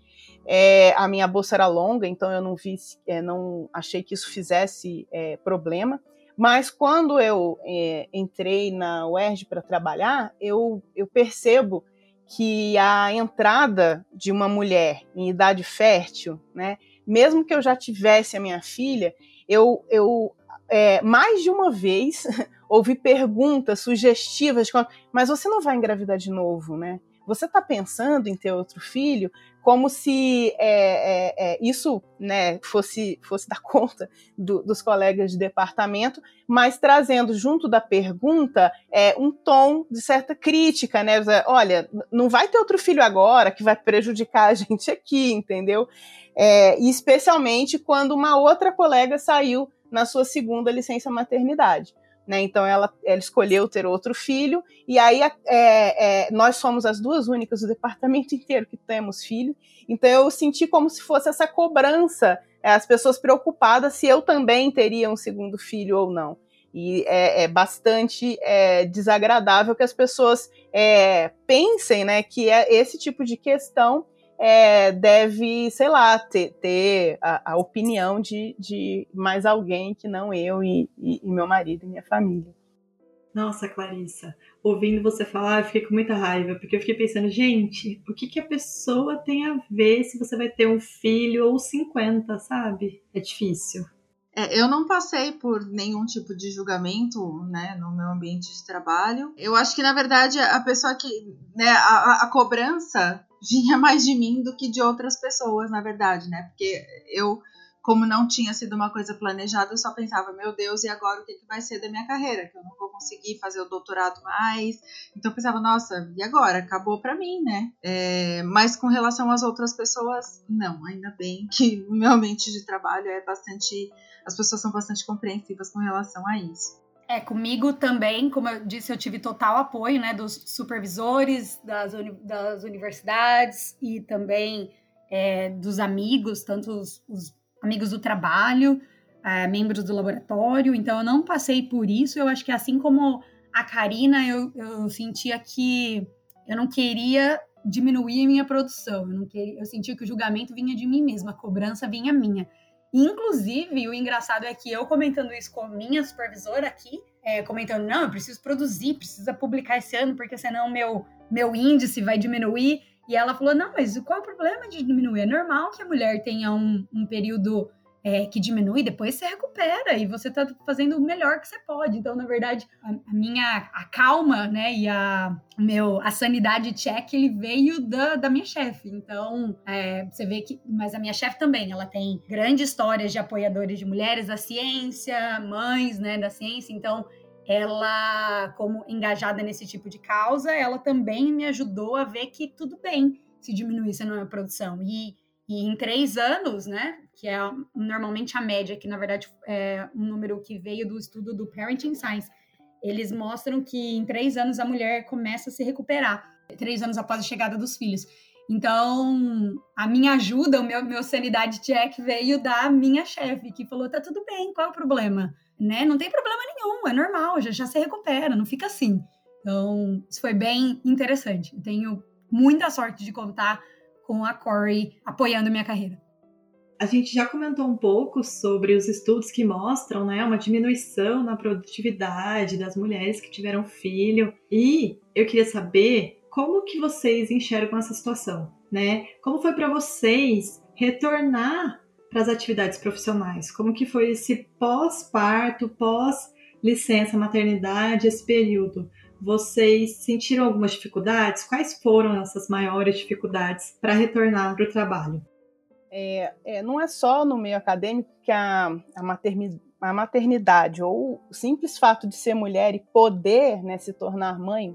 É, a minha bolsa era longa, então eu não vi, é, não achei que isso fizesse é, problema. Mas quando eu é, entrei na UERJ para trabalhar, eu, eu percebo que a entrada de uma mulher em idade fértil, né, mesmo que eu já tivesse a minha filha, eu, eu é, mais de uma vez ouvi perguntas sugestivas, mas você não vai engravidar de novo, né? Você está pensando em ter outro filho? Como se é, é, é, isso né, fosse, fosse dar conta do, dos colegas de departamento, mas trazendo junto da pergunta é, um tom de certa crítica, né? Olha, não vai ter outro filho agora que vai prejudicar a gente aqui, entendeu? É, e especialmente quando uma outra colega saiu na sua segunda licença maternidade. Né? Então ela, ela escolheu ter outro filho, e aí é, é, nós somos as duas únicas do departamento inteiro que temos filho. Então eu senti como se fosse essa cobrança, é, as pessoas preocupadas se eu também teria um segundo filho ou não. E é, é bastante é, desagradável que as pessoas é, pensem né, que é esse tipo de questão é, deve, sei lá, ter, ter a, a, opinião de, de mais alguém que não eu e, e, e meu marido e minha família. Nossa, Clarissa, ouvindo você falar, eu fiquei com muita raiva, porque eu fiquei pensando, gente, o que, que a pessoa tem a ver se você vai ter um filho ou 50, sabe? É difícil. É, eu não passei por nenhum tipo de julgamento, né, no meu ambiente de trabalho. Eu acho que, na verdade, a pessoa que, né, a, a cobrança vinha mais de mim do que de outras pessoas, na verdade, né, porque eu como não tinha sido uma coisa planejada, eu só pensava, meu Deus, e agora o que, que vai ser da minha carreira? Que eu não vou conseguir fazer o doutorado mais. Então eu pensava, nossa, e agora? Acabou para mim, né? É, mas com relação às outras pessoas, não, ainda bem que o meu ambiente de trabalho é bastante. As pessoas são bastante compreensivas com relação a isso. É, comigo também, como eu disse, eu tive total apoio, né, dos supervisores das, uni das universidades e também é, dos amigos, tanto os, os amigos do trabalho, é, membros do laboratório, então eu não passei por isso. Eu acho que assim como a Karina, eu, eu sentia que eu não queria diminuir a minha produção, eu, não queria, eu sentia que o julgamento vinha de mim mesma, a cobrança vinha minha. Inclusive, o engraçado é que eu comentando isso com minha supervisora aqui, é, comentando, não, eu preciso produzir, precisa publicar esse ano, porque senão meu, meu índice vai diminuir. E ela falou: não, mas qual é o problema de diminuir? É normal que a mulher tenha um, um período é, que diminui, depois você recupera e você tá fazendo o melhor que você pode. Então, na verdade, a, a minha a calma, né, e a meu a sanidade check ele veio da, da minha chefe. Então, é, você vê que, mas a minha chefe também, ela tem grandes histórias de apoiadores de mulheres da ciência, mães, né, da ciência. Então, ela, como engajada nesse tipo de causa, ela também me ajudou a ver que tudo bem se diminuísse a minha produção. E, e em três anos, né, que é normalmente a média, que na verdade é um número que veio do estudo do Parenting Science, eles mostram que em três anos a mulher começa a se recuperar, três anos após a chegada dos filhos. Então, a minha ajuda, o meu, meu sanidade check veio da minha chefe, que falou: tá tudo bem, qual é o problema? né? Não tem problema nenhum, é normal, já, já se recupera, não fica assim. Então, isso foi bem interessante. Tenho muita sorte de contar com a Corey apoiando minha carreira. A gente já comentou um pouco sobre os estudos que mostram né, uma diminuição na produtividade das mulheres que tiveram filho. E eu queria saber como que vocês enxergam essa situação, né? Como foi para vocês retornar para as atividades profissionais? Como que foi esse pós-parto, pós-licença maternidade, esse período? Vocês sentiram algumas dificuldades? Quais foram essas maiores dificuldades para retornar para o trabalho? É, é, não é só no meio acadêmico que a, a, maternidade, a maternidade ou o simples fato de ser mulher e poder né, se tornar mãe,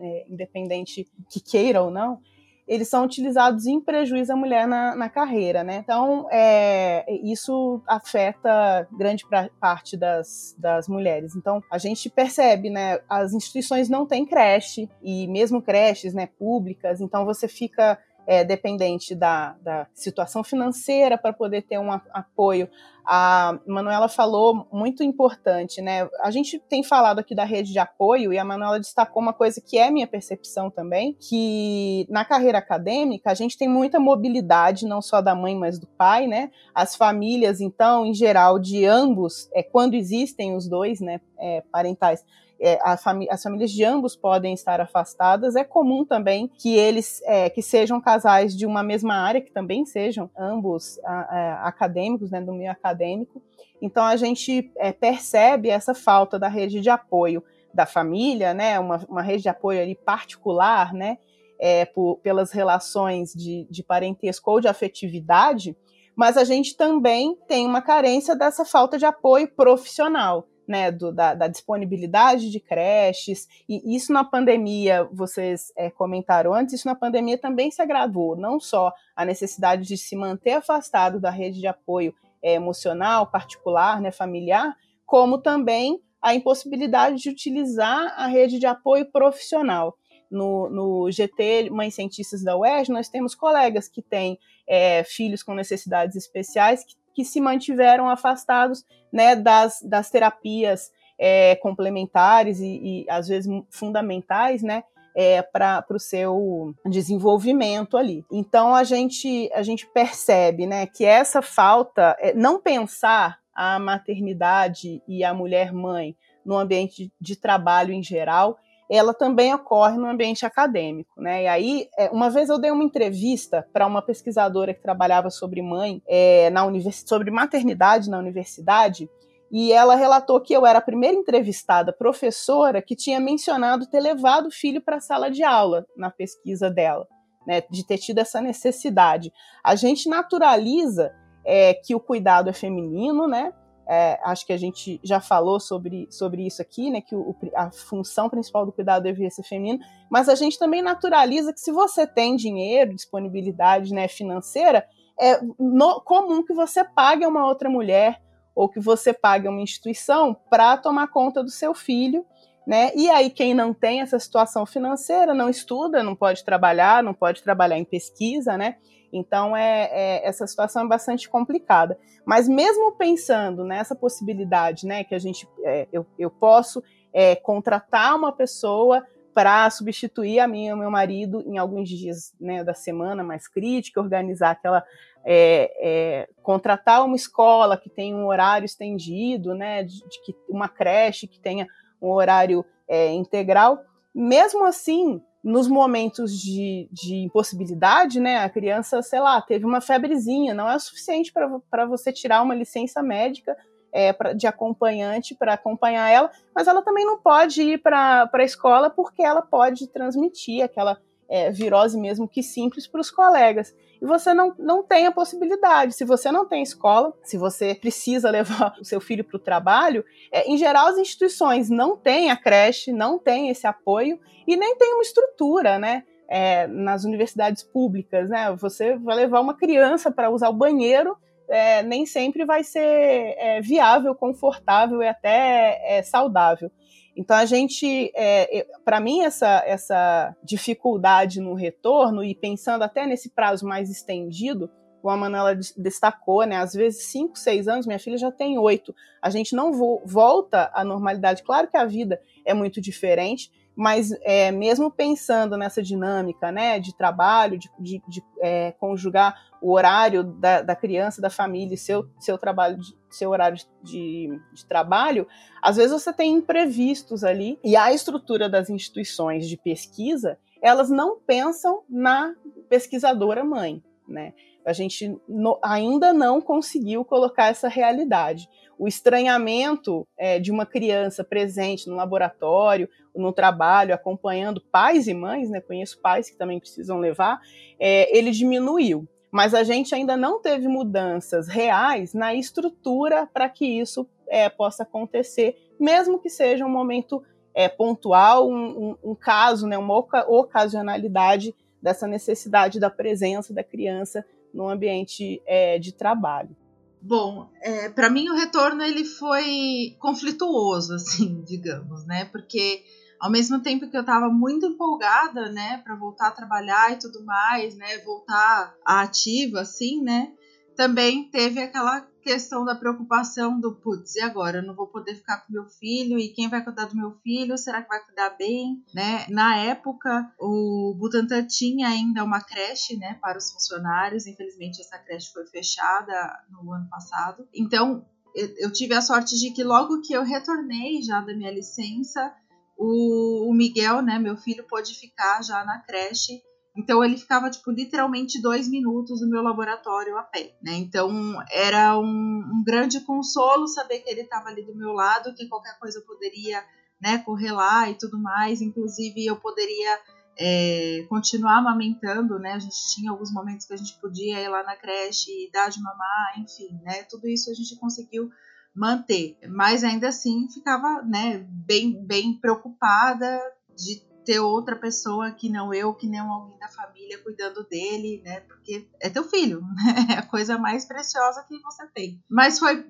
é, independente que queira ou não, eles são utilizados em prejuízo à mulher na, na carreira, né? Então, é, isso afeta grande pra, parte das, das mulheres. Então, a gente percebe, né? As instituições não têm creche, e mesmo creches, né, públicas, então você fica é, dependente da, da situação financeira para poder ter um apoio. A Manuela falou muito importante, né? A gente tem falado aqui da rede de apoio e a Manuela destacou uma coisa que é minha percepção também, que na carreira acadêmica a gente tem muita mobilidade, não só da mãe, mas do pai, né? As famílias, então, em geral, de ambos, é quando existem os dois, né, é, parentais, é, fami as famílias de ambos podem estar afastadas. É comum também que eles é, que sejam casais de uma mesma área, que também sejam ambos a, a, acadêmicos, né, do meio acadêmico. Então a gente é, percebe essa falta da rede de apoio da família, né, uma, uma rede de apoio ali particular, né, é, por, pelas relações de, de parentesco ou de afetividade, mas a gente também tem uma carência dessa falta de apoio profissional né, do, da, da, disponibilidade de creches, e isso na pandemia, vocês é, comentaram antes, isso na pandemia também se agravou, não só a necessidade de se manter afastado da rede de apoio é, emocional, particular, né, familiar, como também a impossibilidade de utilizar a rede de apoio profissional. No, no GT Mães Cientistas da UERJ, nós temos colegas que têm é, filhos com necessidades especiais que que se mantiveram afastados né, das, das terapias é, complementares e, e, às vezes fundamentais, né? É, para o seu desenvolvimento ali. Então a gente a gente percebe, né, que essa falta, é, não pensar a maternidade e a mulher mãe no ambiente de, de trabalho em geral, ela também ocorre no ambiente acadêmico, né? E aí, é, uma vez eu dei uma entrevista para uma pesquisadora que trabalhava sobre mãe é, na univers... sobre maternidade na universidade, e ela relatou que eu era a primeira entrevistada professora que tinha mencionado ter levado o filho para a sala de aula na pesquisa dela, né, de ter tido essa necessidade. A gente naturaliza é, que o cuidado é feminino, né? É, acho que a gente já falou sobre, sobre isso aqui, né? Que o, a função principal do cuidado deveria ser feminino, mas a gente também naturaliza que se você tem dinheiro, disponibilidade né, financeira, é no, comum que você pague a uma outra mulher ou que você pague uma instituição para tomar conta do seu filho, né? E aí quem não tem essa situação financeira não estuda, não pode trabalhar, não pode trabalhar em pesquisa, né? Então é, é essa situação é bastante complicada. Mas mesmo pensando nessa possibilidade, né, que a gente é, eu, eu posso é, contratar uma pessoa para substituir a minha e o meu marido em alguns dias né, da semana mais crítica, organizar aquela é, é, contratar uma escola que tenha um horário estendido, né, de que uma creche que tenha um horário é, integral, mesmo assim, nos momentos de, de, impossibilidade, né, a criança, sei lá, teve uma febrezinha, não é o suficiente para você tirar uma licença médica é, pra, de acompanhante para acompanhar ela, mas ela também não pode ir para a escola porque ela pode transmitir aquela é, virose mesmo que simples para os colegas. E você não, não tem a possibilidade. Se você não tem escola, se você precisa levar o seu filho para o trabalho, é, em geral as instituições não têm a creche, não têm esse apoio e nem tem uma estrutura, né? É, nas universidades públicas, né? Você vai levar uma criança para usar o banheiro, é, nem sempre vai ser é, viável, confortável e até é, saudável. Então a gente, é, para mim essa essa dificuldade no retorno e pensando até nesse prazo mais estendido, como a Manuela destacou, né? Às vezes cinco, seis anos, minha filha já tem oito. A gente não vo volta à normalidade. Claro que a vida é muito diferente, mas é, mesmo pensando nessa dinâmica né, de trabalho, de, de, de é, conjugar o horário da, da, criança, da família e seu, seu trabalho, seu horário de, de, trabalho, às vezes você tem imprevistos ali, e a estrutura das instituições de pesquisa, elas não pensam na pesquisadora mãe, né? A gente no, ainda não conseguiu colocar essa realidade. O estranhamento é, de uma criança presente no laboratório, no trabalho, acompanhando pais e mães, né? Conheço pais que também precisam levar, é, ele diminuiu. Mas a gente ainda não teve mudanças reais na estrutura para que isso é, possa acontecer, mesmo que seja um momento é, pontual, um, um, um, caso, né, uma ocasionalidade dessa necessidade da presença da criança no ambiente é, de trabalho. Bom, é, para mim o retorno ele foi conflituoso, assim, digamos, né? Porque ao mesmo tempo que eu estava muito empolgada, né, para voltar a trabalhar e tudo mais, né, voltar ativa, assim, né, também teve aquela questão da preocupação do putz, e agora? Eu não vou poder ficar com meu filho, e quem vai cuidar do meu filho? Será que vai cuidar bem? Né? Na época, o Butantan tinha ainda uma creche né, para os funcionários, infelizmente essa creche foi fechada no ano passado. Então, eu tive a sorte de que logo que eu retornei já da minha licença, o, Miguel, né, meu filho, pôde ficar já na creche então ele ficava, tipo, literalmente dois minutos no meu laboratório a pé, né? Então era um, um grande consolo saber que ele estava ali do meu lado, que qualquer coisa eu poderia né, correr lá e tudo mais. Inclusive eu poderia é, continuar amamentando, né? A gente tinha alguns momentos que a gente podia ir lá na creche e dar de mamar, enfim, né? Tudo isso a gente conseguiu manter, mas ainda assim ficava, né, bem, bem preocupada de ter outra pessoa que não eu, que não alguém da família cuidando dele, né? Porque é teu filho, né? É a coisa mais preciosa que você tem. Mas foi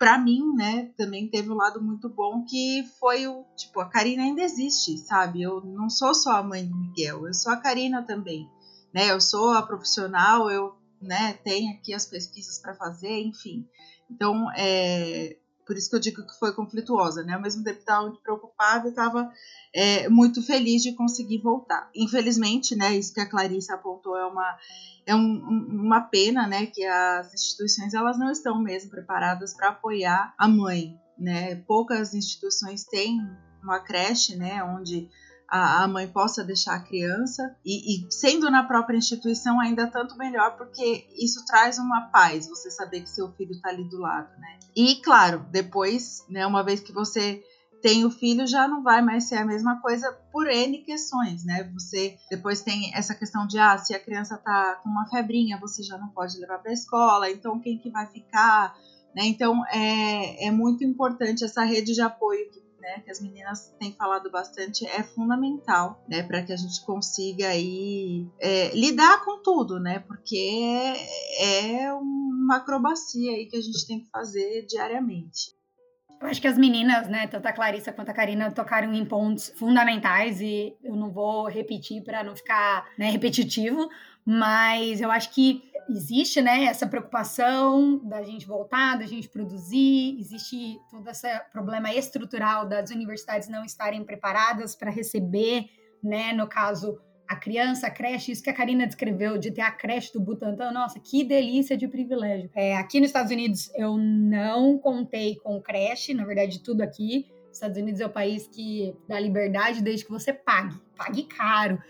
para mim, né, também teve um lado muito bom que foi o, tipo, a Karina ainda existe, sabe? Eu não sou só a mãe do Miguel, eu sou a Karina também, né? Eu sou a profissional, eu, né, tenho aqui as pesquisas para fazer, enfim. Então, é, por isso que eu digo que foi conflituosa, né? Ao mesmo tempo estava muito preocupada, estava é, muito feliz de conseguir voltar. Infelizmente, né? Isso que a Clarice apontou é uma é um, uma pena, né? Que as instituições elas não estão mesmo preparadas para apoiar a mãe, né? Poucas instituições têm uma creche, né? Onde a, a mãe possa deixar a criança e, e, sendo na própria instituição ainda tanto melhor porque isso traz uma paz você saber que seu filho está ali do lado né e claro depois né uma vez que você tem o filho já não vai mais ser a mesma coisa por N questões, né? Você depois tem essa questão de ah, se a criança tá com uma febrinha, você já não pode levar para a escola, então quem que vai ficar, né? Então é, é muito importante essa rede de apoio que né, que as meninas têm falado bastante, é fundamental, né, para que a gente consiga aí é, lidar com tudo, né, porque é, é uma acrobacia aí que a gente tem que fazer diariamente. Eu acho que as meninas, né, tanto a Clarissa quanto a Karina, tocaram em pontos fundamentais e eu não vou repetir para não ficar né, repetitivo, mas eu acho que existe, né, essa preocupação da gente voltar, da gente produzir, existe todo esse problema estrutural das universidades não estarem preparadas para receber, né, no caso, a criança, a creche, isso que a Karina descreveu, de ter a creche do Butantan, nossa, que delícia de privilégio. É, aqui nos Estados Unidos eu não contei com creche, na verdade, tudo aqui. Estados Unidos é o país que dá liberdade desde que você pague, pague caro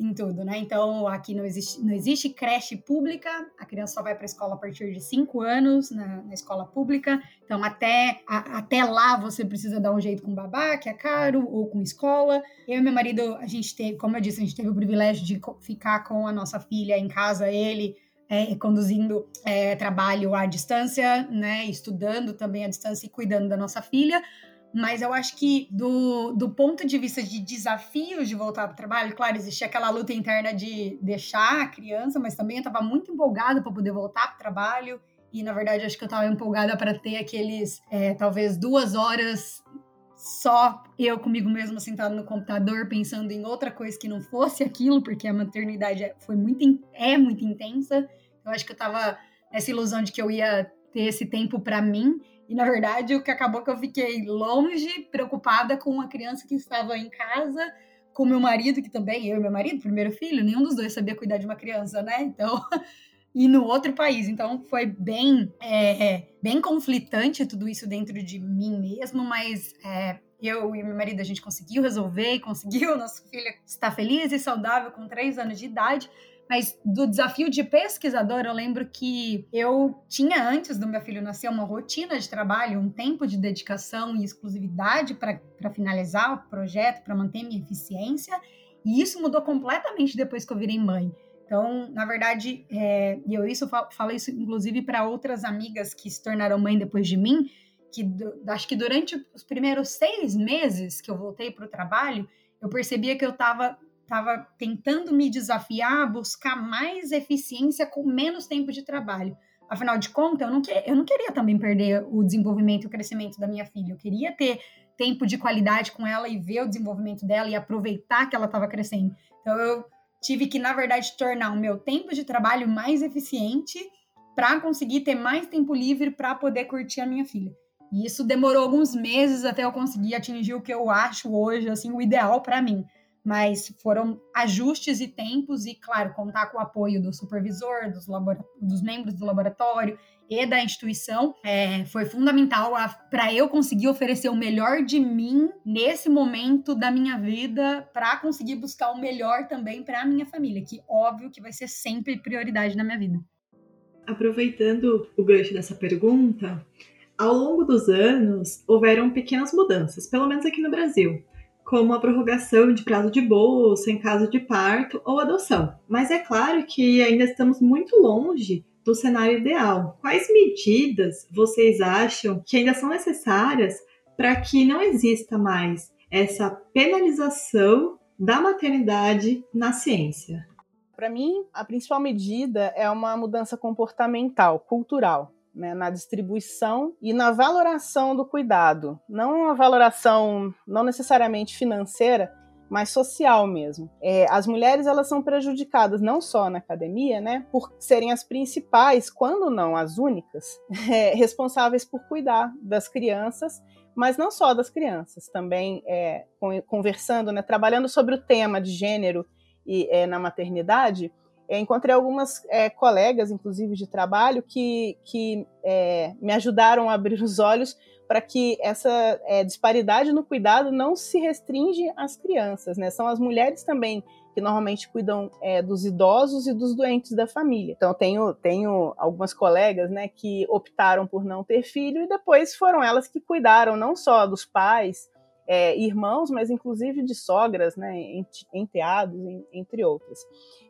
em tudo, né? Então, aqui não existe, não existe creche pública, a criança só vai para a escola a partir de 5 anos na, na, escola pública. Então, até, a, até lá você precisa dar um jeito com babá, que é caro, ou com escola. Eu e meu marido, a gente teve, como eu disse, a gente teve o privilégio de ficar com a nossa filha em casa, ele é, conduzindo é, trabalho à distância, né? Estudando também à distância e cuidando da nossa filha. Mas eu acho que do, do ponto de vista de desafios de voltar para o trabalho, claro, existia aquela luta interna de deixar a criança, mas também eu estava muito empolgada para poder voltar para o trabalho. E na verdade, acho que eu estava empolgada para ter aqueles, é, talvez duas horas só eu comigo mesma sentada no computador pensando em outra coisa que não fosse aquilo, porque a maternidade foi muito, é muito intensa. Eu acho que eu estava nessa ilusão de que eu ia ter esse tempo para mim e na verdade, o que acabou que eu fiquei longe, preocupada com uma criança que estava em casa, com meu marido, que também, eu e meu marido, primeiro filho, nenhum dos dois sabia cuidar de uma criança, né? Então, e no outro país. Então, foi bem, é, bem conflitante tudo isso dentro de mim mesmo, mas é, eu e meu marido, a gente conseguiu resolver conseguiu. Nossa filha está feliz e saudável com três anos de idade. Mas do desafio de pesquisador, eu lembro que eu tinha, antes do meu filho nascer, uma rotina de trabalho, um tempo de dedicação e exclusividade para finalizar o projeto, para manter minha eficiência. E isso mudou completamente depois que eu virei mãe. Então, na verdade, é, eu isso falo isso inclusive para outras amigas que se tornaram mãe depois de mim, que do, acho que durante os primeiros seis meses que eu voltei para o trabalho, eu percebia que eu estava estava tentando me desafiar a buscar mais eficiência com menos tempo de trabalho. Afinal de contas, eu não, que, eu não queria também perder o desenvolvimento e o crescimento da minha filha. Eu queria ter tempo de qualidade com ela e ver o desenvolvimento dela e aproveitar que ela estava crescendo. Então, eu tive que, na verdade, tornar o meu tempo de trabalho mais eficiente para conseguir ter mais tempo livre para poder curtir a minha filha. E isso demorou alguns meses até eu conseguir atingir o que eu acho hoje, assim, o ideal para mim mas foram ajustes e tempos e, claro, contar com o apoio do supervisor, dos, dos membros do laboratório e da instituição é, foi fundamental para eu conseguir oferecer o melhor de mim nesse momento da minha vida para conseguir buscar o melhor também para a minha família, que óbvio que vai ser sempre prioridade na minha vida. Aproveitando o gancho dessa pergunta, ao longo dos anos houveram pequenas mudanças, pelo menos aqui no Brasil como a prorrogação de prazo de bolsa em caso de parto ou adoção. Mas é claro que ainda estamos muito longe do cenário ideal. Quais medidas vocês acham que ainda são necessárias para que não exista mais essa penalização da maternidade na ciência? Para mim, a principal medida é uma mudança comportamental, cultural né, na distribuição e na valoração do cuidado. Não uma valoração não necessariamente financeira, mais social mesmo. É, as mulheres elas são prejudicadas não só na academia, né, por serem as principais, quando não as únicas, é, responsáveis por cuidar das crianças, mas não só das crianças, também é, conversando, né, trabalhando sobre o tema de gênero e é, na maternidade. Encontrei algumas é, colegas, inclusive de trabalho, que, que é, me ajudaram a abrir os olhos para que essa é, disparidade no cuidado não se restringe às crianças, né? São as mulheres também que normalmente cuidam é, dos idosos e dos doentes da família. Então tenho tenho algumas colegas, né, que optaram por não ter filho e depois foram elas que cuidaram não só dos pais é, irmãos, mas inclusive de sogras, né, enteados, entre outras.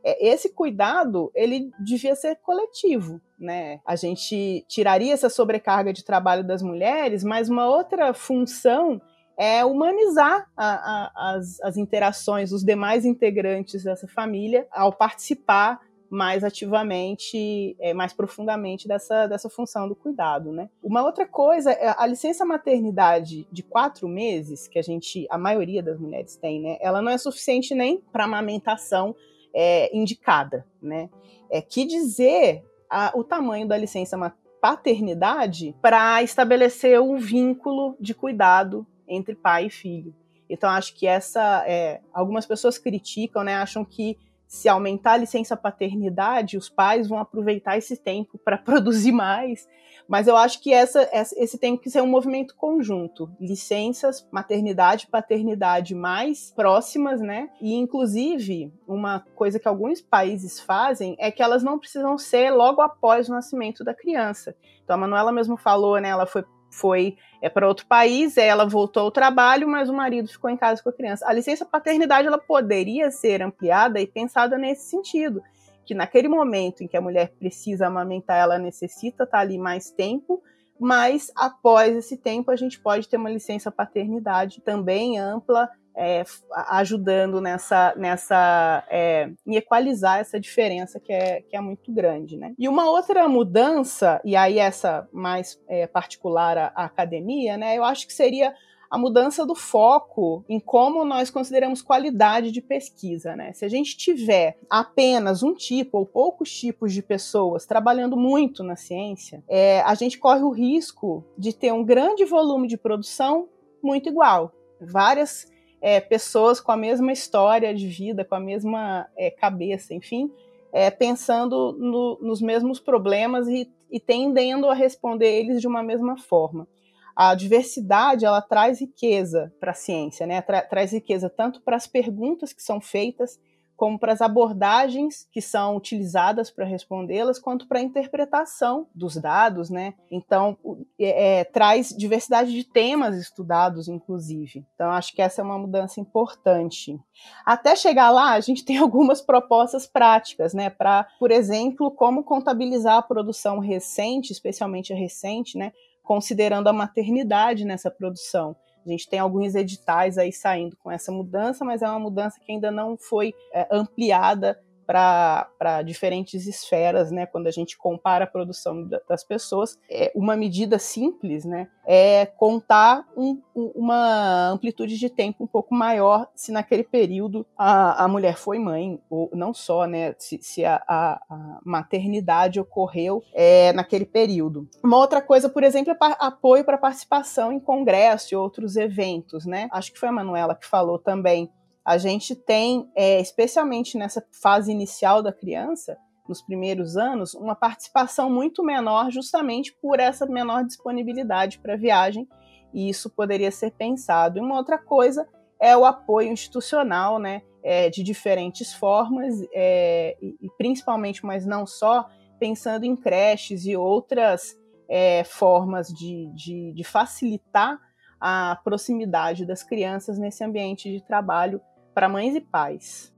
É, esse cuidado, ele devia ser coletivo, né? A gente tiraria essa sobrecarga de trabalho das mulheres, mas uma outra função é humanizar a, a, as, as interações dos demais integrantes dessa família ao participar mais ativamente, é, mais profundamente dessa, dessa função do cuidado, né? Uma outra coisa, é a licença maternidade de quatro meses, que a gente, a maioria das mulheres tem, né? Ela não é suficiente nem para amamentação é, indicada, né? É que dizer a, o tamanho da licença paternidade para estabelecer um vínculo de cuidado entre pai e filho. Então acho que essa, é, algumas pessoas criticam, né? Acham que se aumentar a licença paternidade, os pais vão aproveitar esse tempo para produzir mais. Mas eu acho que essa, esse tem que ser um movimento conjunto. Licenças, maternidade, paternidade mais próximas, né? E, inclusive, uma coisa que alguns países fazem é que elas não precisam ser logo após o nascimento da criança. Então, a Manuela mesmo falou, né? Ela foi foi é, para outro país, ela voltou ao trabalho, mas o marido ficou em casa com a criança. A licença paternidade ela poderia ser ampliada e pensada nesse sentido, que naquele momento em que a mulher precisa amamentar, ela necessita estar ali mais tempo, mas após esse tempo a gente pode ter uma licença paternidade também ampla é, ajudando nessa, nessa é, em equalizar essa diferença que é, que é muito grande. Né? E uma outra mudança, e aí essa mais é, particular à, à academia, né, eu acho que seria a mudança do foco em como nós consideramos qualidade de pesquisa. Né? Se a gente tiver apenas um tipo ou poucos tipos de pessoas trabalhando muito na ciência, é, a gente corre o risco de ter um grande volume de produção muito igual. Várias é, pessoas com a mesma história de vida, com a mesma é, cabeça, enfim, é, pensando no, nos mesmos problemas e, e, tendendo a responder eles de uma mesma forma. A diversidade ela traz riqueza para a ciência, né? Tra traz riqueza tanto para as perguntas que são feitas como para as abordagens que são utilizadas para respondê-las, quanto para a interpretação dos dados, né? Então, é, é, traz diversidade de temas estudados, inclusive. Então, acho que essa é uma mudança importante. Até chegar lá, a gente tem algumas propostas práticas, né? Para, por exemplo, como contabilizar a produção recente, especialmente a recente, né? Considerando a maternidade nessa produção. A gente tem alguns editais aí saindo com essa mudança, mas é uma mudança que ainda não foi é, ampliada para diferentes esferas, né? Quando a gente compara a produção das pessoas, é uma medida simples, né? É contar um, uma amplitude de tempo um pouco maior se naquele período a, a mulher foi mãe, ou não só, né? Se, se a, a, maternidade ocorreu é, naquele período. Uma outra coisa, por exemplo, é apoio para participação em congresso e outros eventos, né? Acho que foi a Manuela que falou também a gente tem, é, especialmente nessa fase inicial da criança, nos primeiros anos, uma participação muito menor, justamente por essa menor disponibilidade para viagem, e isso poderia ser pensado. E uma outra coisa é o apoio institucional, né, é, de diferentes formas, é, e, e, principalmente, mas não só, pensando em creches e outras é, formas de, de, de facilitar a proximidade das crianças nesse ambiente de trabalho para mães e pais.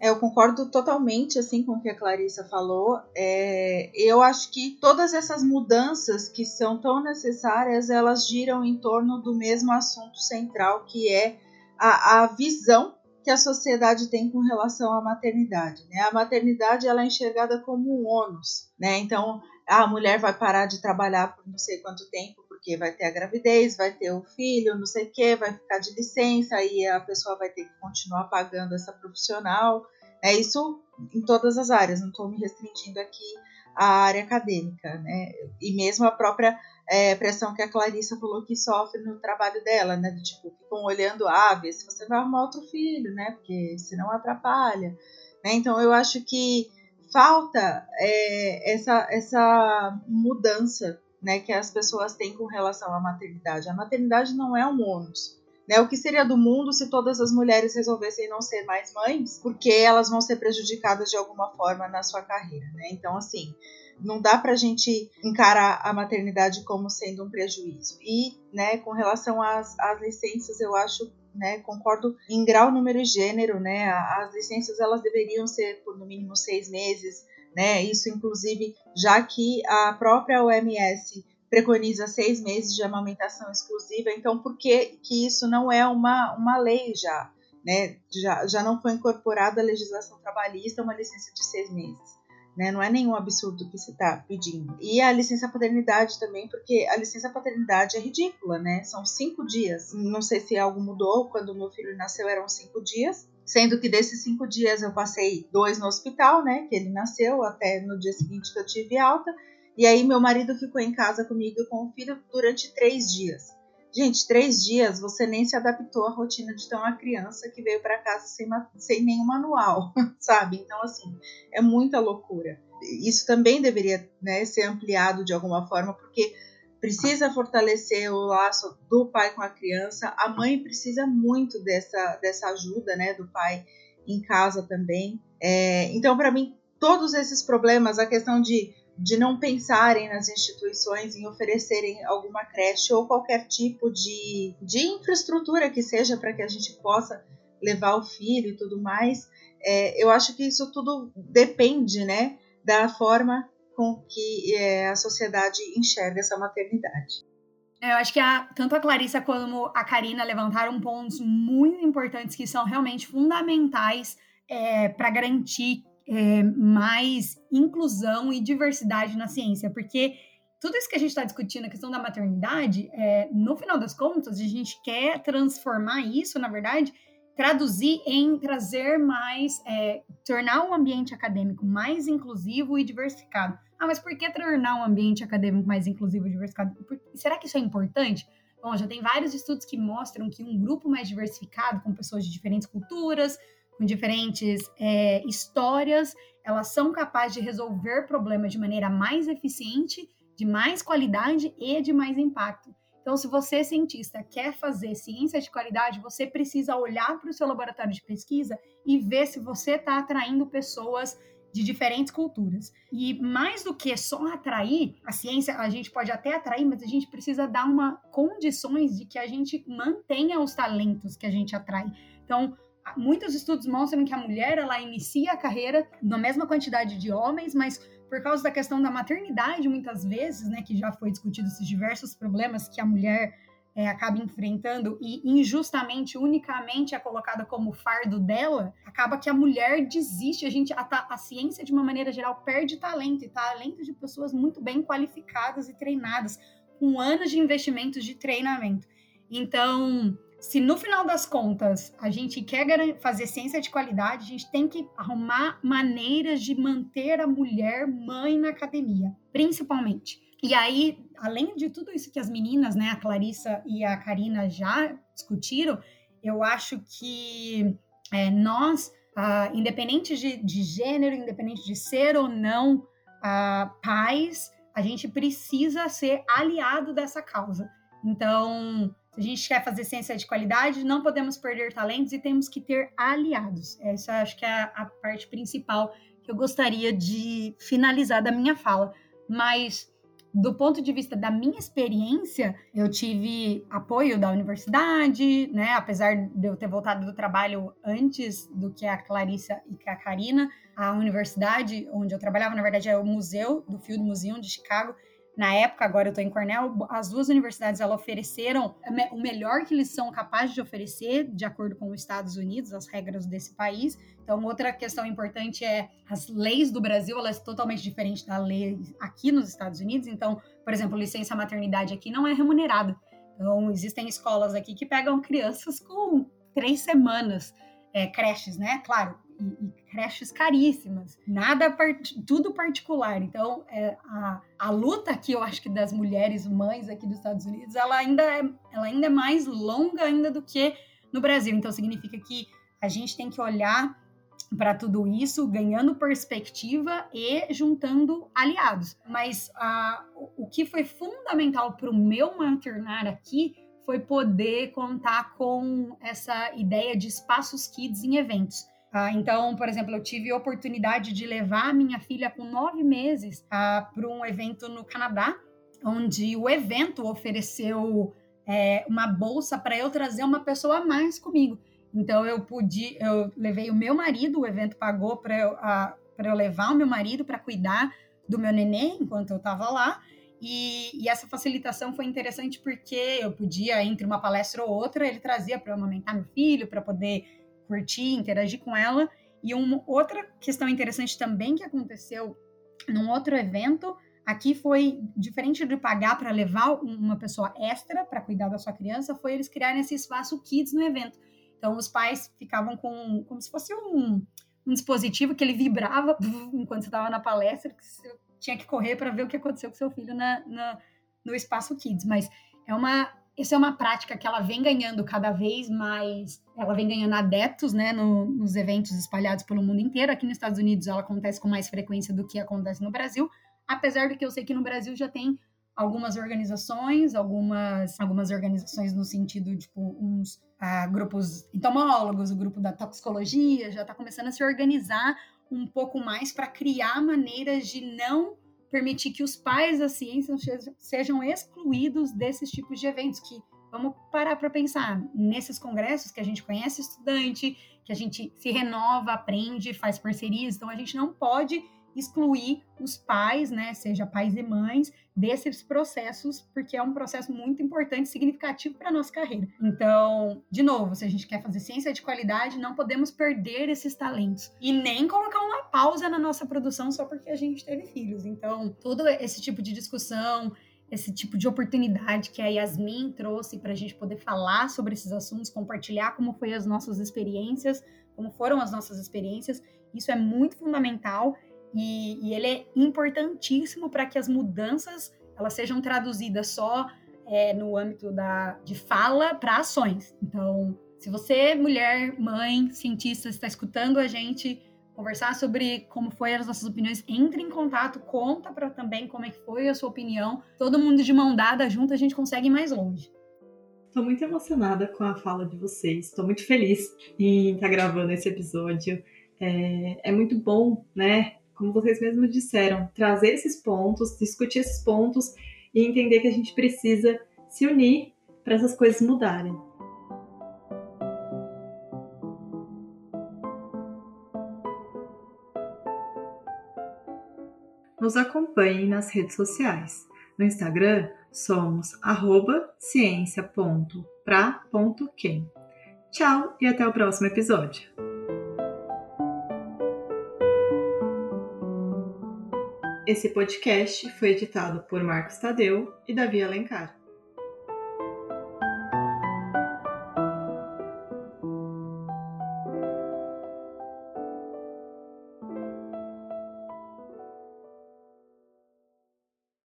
É, eu concordo totalmente assim com o que a Clarissa falou. É, eu acho que todas essas mudanças que são tão necessárias, elas giram em torno do mesmo assunto central, que é a, a visão que a sociedade tem com relação à maternidade. Né? A maternidade ela é enxergada como um ônus. Né? Então, a mulher vai parar de trabalhar por não sei quanto tempo porque vai ter a gravidez, vai ter o filho, não sei o que, vai ficar de licença, aí a pessoa vai ter que continuar pagando essa profissional. É isso em todas as áreas, não estou me restringindo aqui à área acadêmica, né? E mesmo a própria é, pressão que a Clarissa falou que sofre no trabalho dela, né? Tipo, ficam olhando, ah, vê se você vai arrumar outro filho, né? Porque senão atrapalha. Né? Então eu acho que falta é, essa, essa mudança né, que as pessoas têm com relação à maternidade. A maternidade não é um ônus. Né? O que seria do mundo se todas as mulheres resolvessem não ser mais mães, porque elas vão ser prejudicadas de alguma forma na sua carreira. Né? Então, assim, não dá para a gente encarar a maternidade como sendo um prejuízo. E, né, com relação às, às licenças, eu acho né, concordo em grau, número e gênero, né, as licenças elas deveriam ser por no mínimo seis meses, né, isso inclusive já que a própria OMS preconiza seis meses de amamentação exclusiva, então por que, que isso não é uma, uma lei já, né, já, já não foi incorporada à legislação trabalhista uma licença de seis meses né? Não é nenhum absurdo que você está pedindo. E a licença paternidade também, porque a licença paternidade é ridícula, né? São cinco dias. Não sei se algo mudou. Quando meu filho nasceu eram cinco dias. Sendo que desses cinco dias eu passei dois no hospital, né? Que ele nasceu, até no dia seguinte que eu tive alta. E aí meu marido ficou em casa comigo e com o filho durante três dias. Gente, três dias você nem se adaptou à rotina de ter uma criança que veio para casa sem, sem nenhum manual, sabe? Então, assim, é muita loucura. Isso também deveria né, ser ampliado de alguma forma, porque precisa fortalecer o laço do pai com a criança. A mãe precisa muito dessa, dessa ajuda, né, do pai em casa também. É, então, para mim, todos esses problemas, a questão de de não pensarem nas instituições em oferecerem alguma creche ou qualquer tipo de, de infraestrutura que seja para que a gente possa levar o filho e tudo mais. É, eu acho que isso tudo depende né, da forma com que é, a sociedade enxerga essa maternidade. É, eu acho que a, tanto a Clarissa como a Karina levantaram pontos muito importantes que são realmente fundamentais é, para garantir é, mais inclusão e diversidade na ciência, porque tudo isso que a gente está discutindo, a questão da maternidade, é, no final das contas, a gente quer transformar isso, na verdade, traduzir em trazer mais, é, tornar um ambiente acadêmico mais inclusivo e diversificado. Ah, mas por que tornar um ambiente acadêmico mais inclusivo e diversificado? Por, será que isso é importante? Bom, já tem vários estudos que mostram que um grupo mais diversificado, com pessoas de diferentes culturas, com diferentes é, histórias, elas são capazes de resolver problemas de maneira mais eficiente, de mais qualidade e de mais impacto. Então, se você, cientista, quer fazer ciência de qualidade, você precisa olhar para o seu laboratório de pesquisa e ver se você está atraindo pessoas de diferentes culturas. E mais do que só atrair, a ciência a gente pode até atrair, mas a gente precisa dar uma condições de que a gente mantenha os talentos que a gente atrai. Então, muitos estudos mostram que a mulher ela inicia a carreira na mesma quantidade de homens, mas por causa da questão da maternidade, muitas vezes, né, que já foi discutido esses diversos problemas que a mulher é, acaba enfrentando e injustamente, unicamente é colocada como fardo dela, acaba que a mulher desiste. A gente, a, a ciência de uma maneira geral perde talento e talento de pessoas muito bem qualificadas e treinadas, com anos de investimentos de treinamento. Então, se no final das contas a gente quer fazer ciência de qualidade, a gente tem que arrumar maneiras de manter a mulher mãe na academia, principalmente. E aí, além de tudo isso que as meninas, né, a Clarissa e a Karina já discutiram, eu acho que é, nós, ah, independente de, de, gênero, independente de ser ou não ah, pais, a gente precisa ser aliado dessa causa. Então, se a gente quer fazer ciência de qualidade, não podemos perder talentos e temos que ter aliados. Essa acho que é a, parte principal que eu gostaria de finalizar da minha fala. Mas do ponto de vista da minha experiência, eu tive apoio da universidade, né? Apesar de eu ter voltado do trabalho antes do que a Clarissa e a Karina, a universidade onde eu trabalhava, na verdade, é o museu do Field Museum de Chicago, na época, agora eu estou em Cornell, as duas universidades elas ofereceram o melhor que eles são capazes de oferecer, de acordo com os Estados Unidos, as regras desse país. Então, outra questão importante é as leis do Brasil, elas são totalmente diferentes da lei aqui nos Estados Unidos. Então, por exemplo, licença maternidade aqui não é remunerada. Então, existem escolas aqui que pegam crianças com três semanas, é, creches, né? Claro, e, e creches caríssimas, nada, part, tudo particular. Então, é, a, a luta aqui, eu acho que das mulheres mães aqui dos Estados Unidos, ela ainda é, ela ainda é mais longa ainda do que no Brasil. Então, significa que a gente tem que olhar para tudo isso, ganhando perspectiva e juntando aliados. Mas a, o que foi fundamental para o meu maternar aqui foi poder contar com essa ideia de espaços kids em eventos. Ah, então, por exemplo, eu tive a oportunidade de levar minha filha com nove meses ah, para um evento no Canadá, onde o evento ofereceu é, uma bolsa para eu trazer uma pessoa a mais comigo. Então, eu pude, eu levei o meu marido, o evento pagou para eu, eu levar o meu marido para cuidar do meu neném enquanto eu estava lá. E, e, essa facilitação foi interessante porque eu podia, entre uma palestra ou outra, ele trazia para eu amamentar meu filho, para poder curtir, interagir com ela. E uma outra questão interessante também que aconteceu num outro evento, aqui foi diferente de pagar para levar uma pessoa extra para cuidar da sua criança, foi eles criarem esse espaço kids no evento. Então os pais ficavam com como se fosse um, um dispositivo que ele vibrava enquanto você estava na palestra, que você tinha que correr para ver o que aconteceu com seu filho na, na, no espaço kids. Mas é uma isso é uma prática que ela vem ganhando cada vez mais, ela vem ganhando adeptos, né, no, nos eventos espalhados pelo mundo inteiro. Aqui nos Estados Unidos ela acontece com mais frequência do que acontece no Brasil, apesar de que eu sei que no Brasil já tem algumas organizações, algumas, algumas organizações no sentido, tipo, uns ah, grupos entomólogos, o grupo da toxicologia, já está começando a se organizar um pouco mais para criar maneiras de não permitir que os pais da ciência sejam excluídos desses tipos de eventos que vamos parar para pensar nesses congressos que a gente conhece estudante, que a gente se renova, aprende, faz parcerias, então a gente não pode excluir os pais, né, seja pais e mães, desses processos, porque é um processo muito importante, significativo para a nossa carreira. Então, de novo, se a gente quer fazer ciência de qualidade, não podemos perder esses talentos e nem colocar uma pausa na nossa produção só porque a gente teve filhos. Então, todo esse tipo de discussão, esse tipo de oportunidade que a Yasmin trouxe para a gente poder falar sobre esses assuntos, compartilhar como foi as nossas experiências, como foram as nossas experiências, isso é muito fundamental e, e ele é importantíssimo para que as mudanças elas sejam traduzidas só é, no âmbito da, de fala para ações. Então, se você, mulher, mãe, cientista, está escutando a gente conversar sobre como foi as nossas opiniões, entre em contato, conta para também como é que foi a sua opinião. Todo mundo de mão dada junto a gente consegue ir mais longe. Estou muito emocionada com a fala de vocês. Estou muito feliz em estar gravando esse episódio. É, é muito bom, né, como vocês mesmos disseram, trazer esses pontos, discutir esses pontos e entender que a gente precisa se unir para essas coisas mudarem. Nos acompanhem nas redes sociais. No Instagram somos ciência.pra.quem. Tchau e até o próximo episódio. Esse podcast foi editado por Marcos Tadeu e Davi Alencar.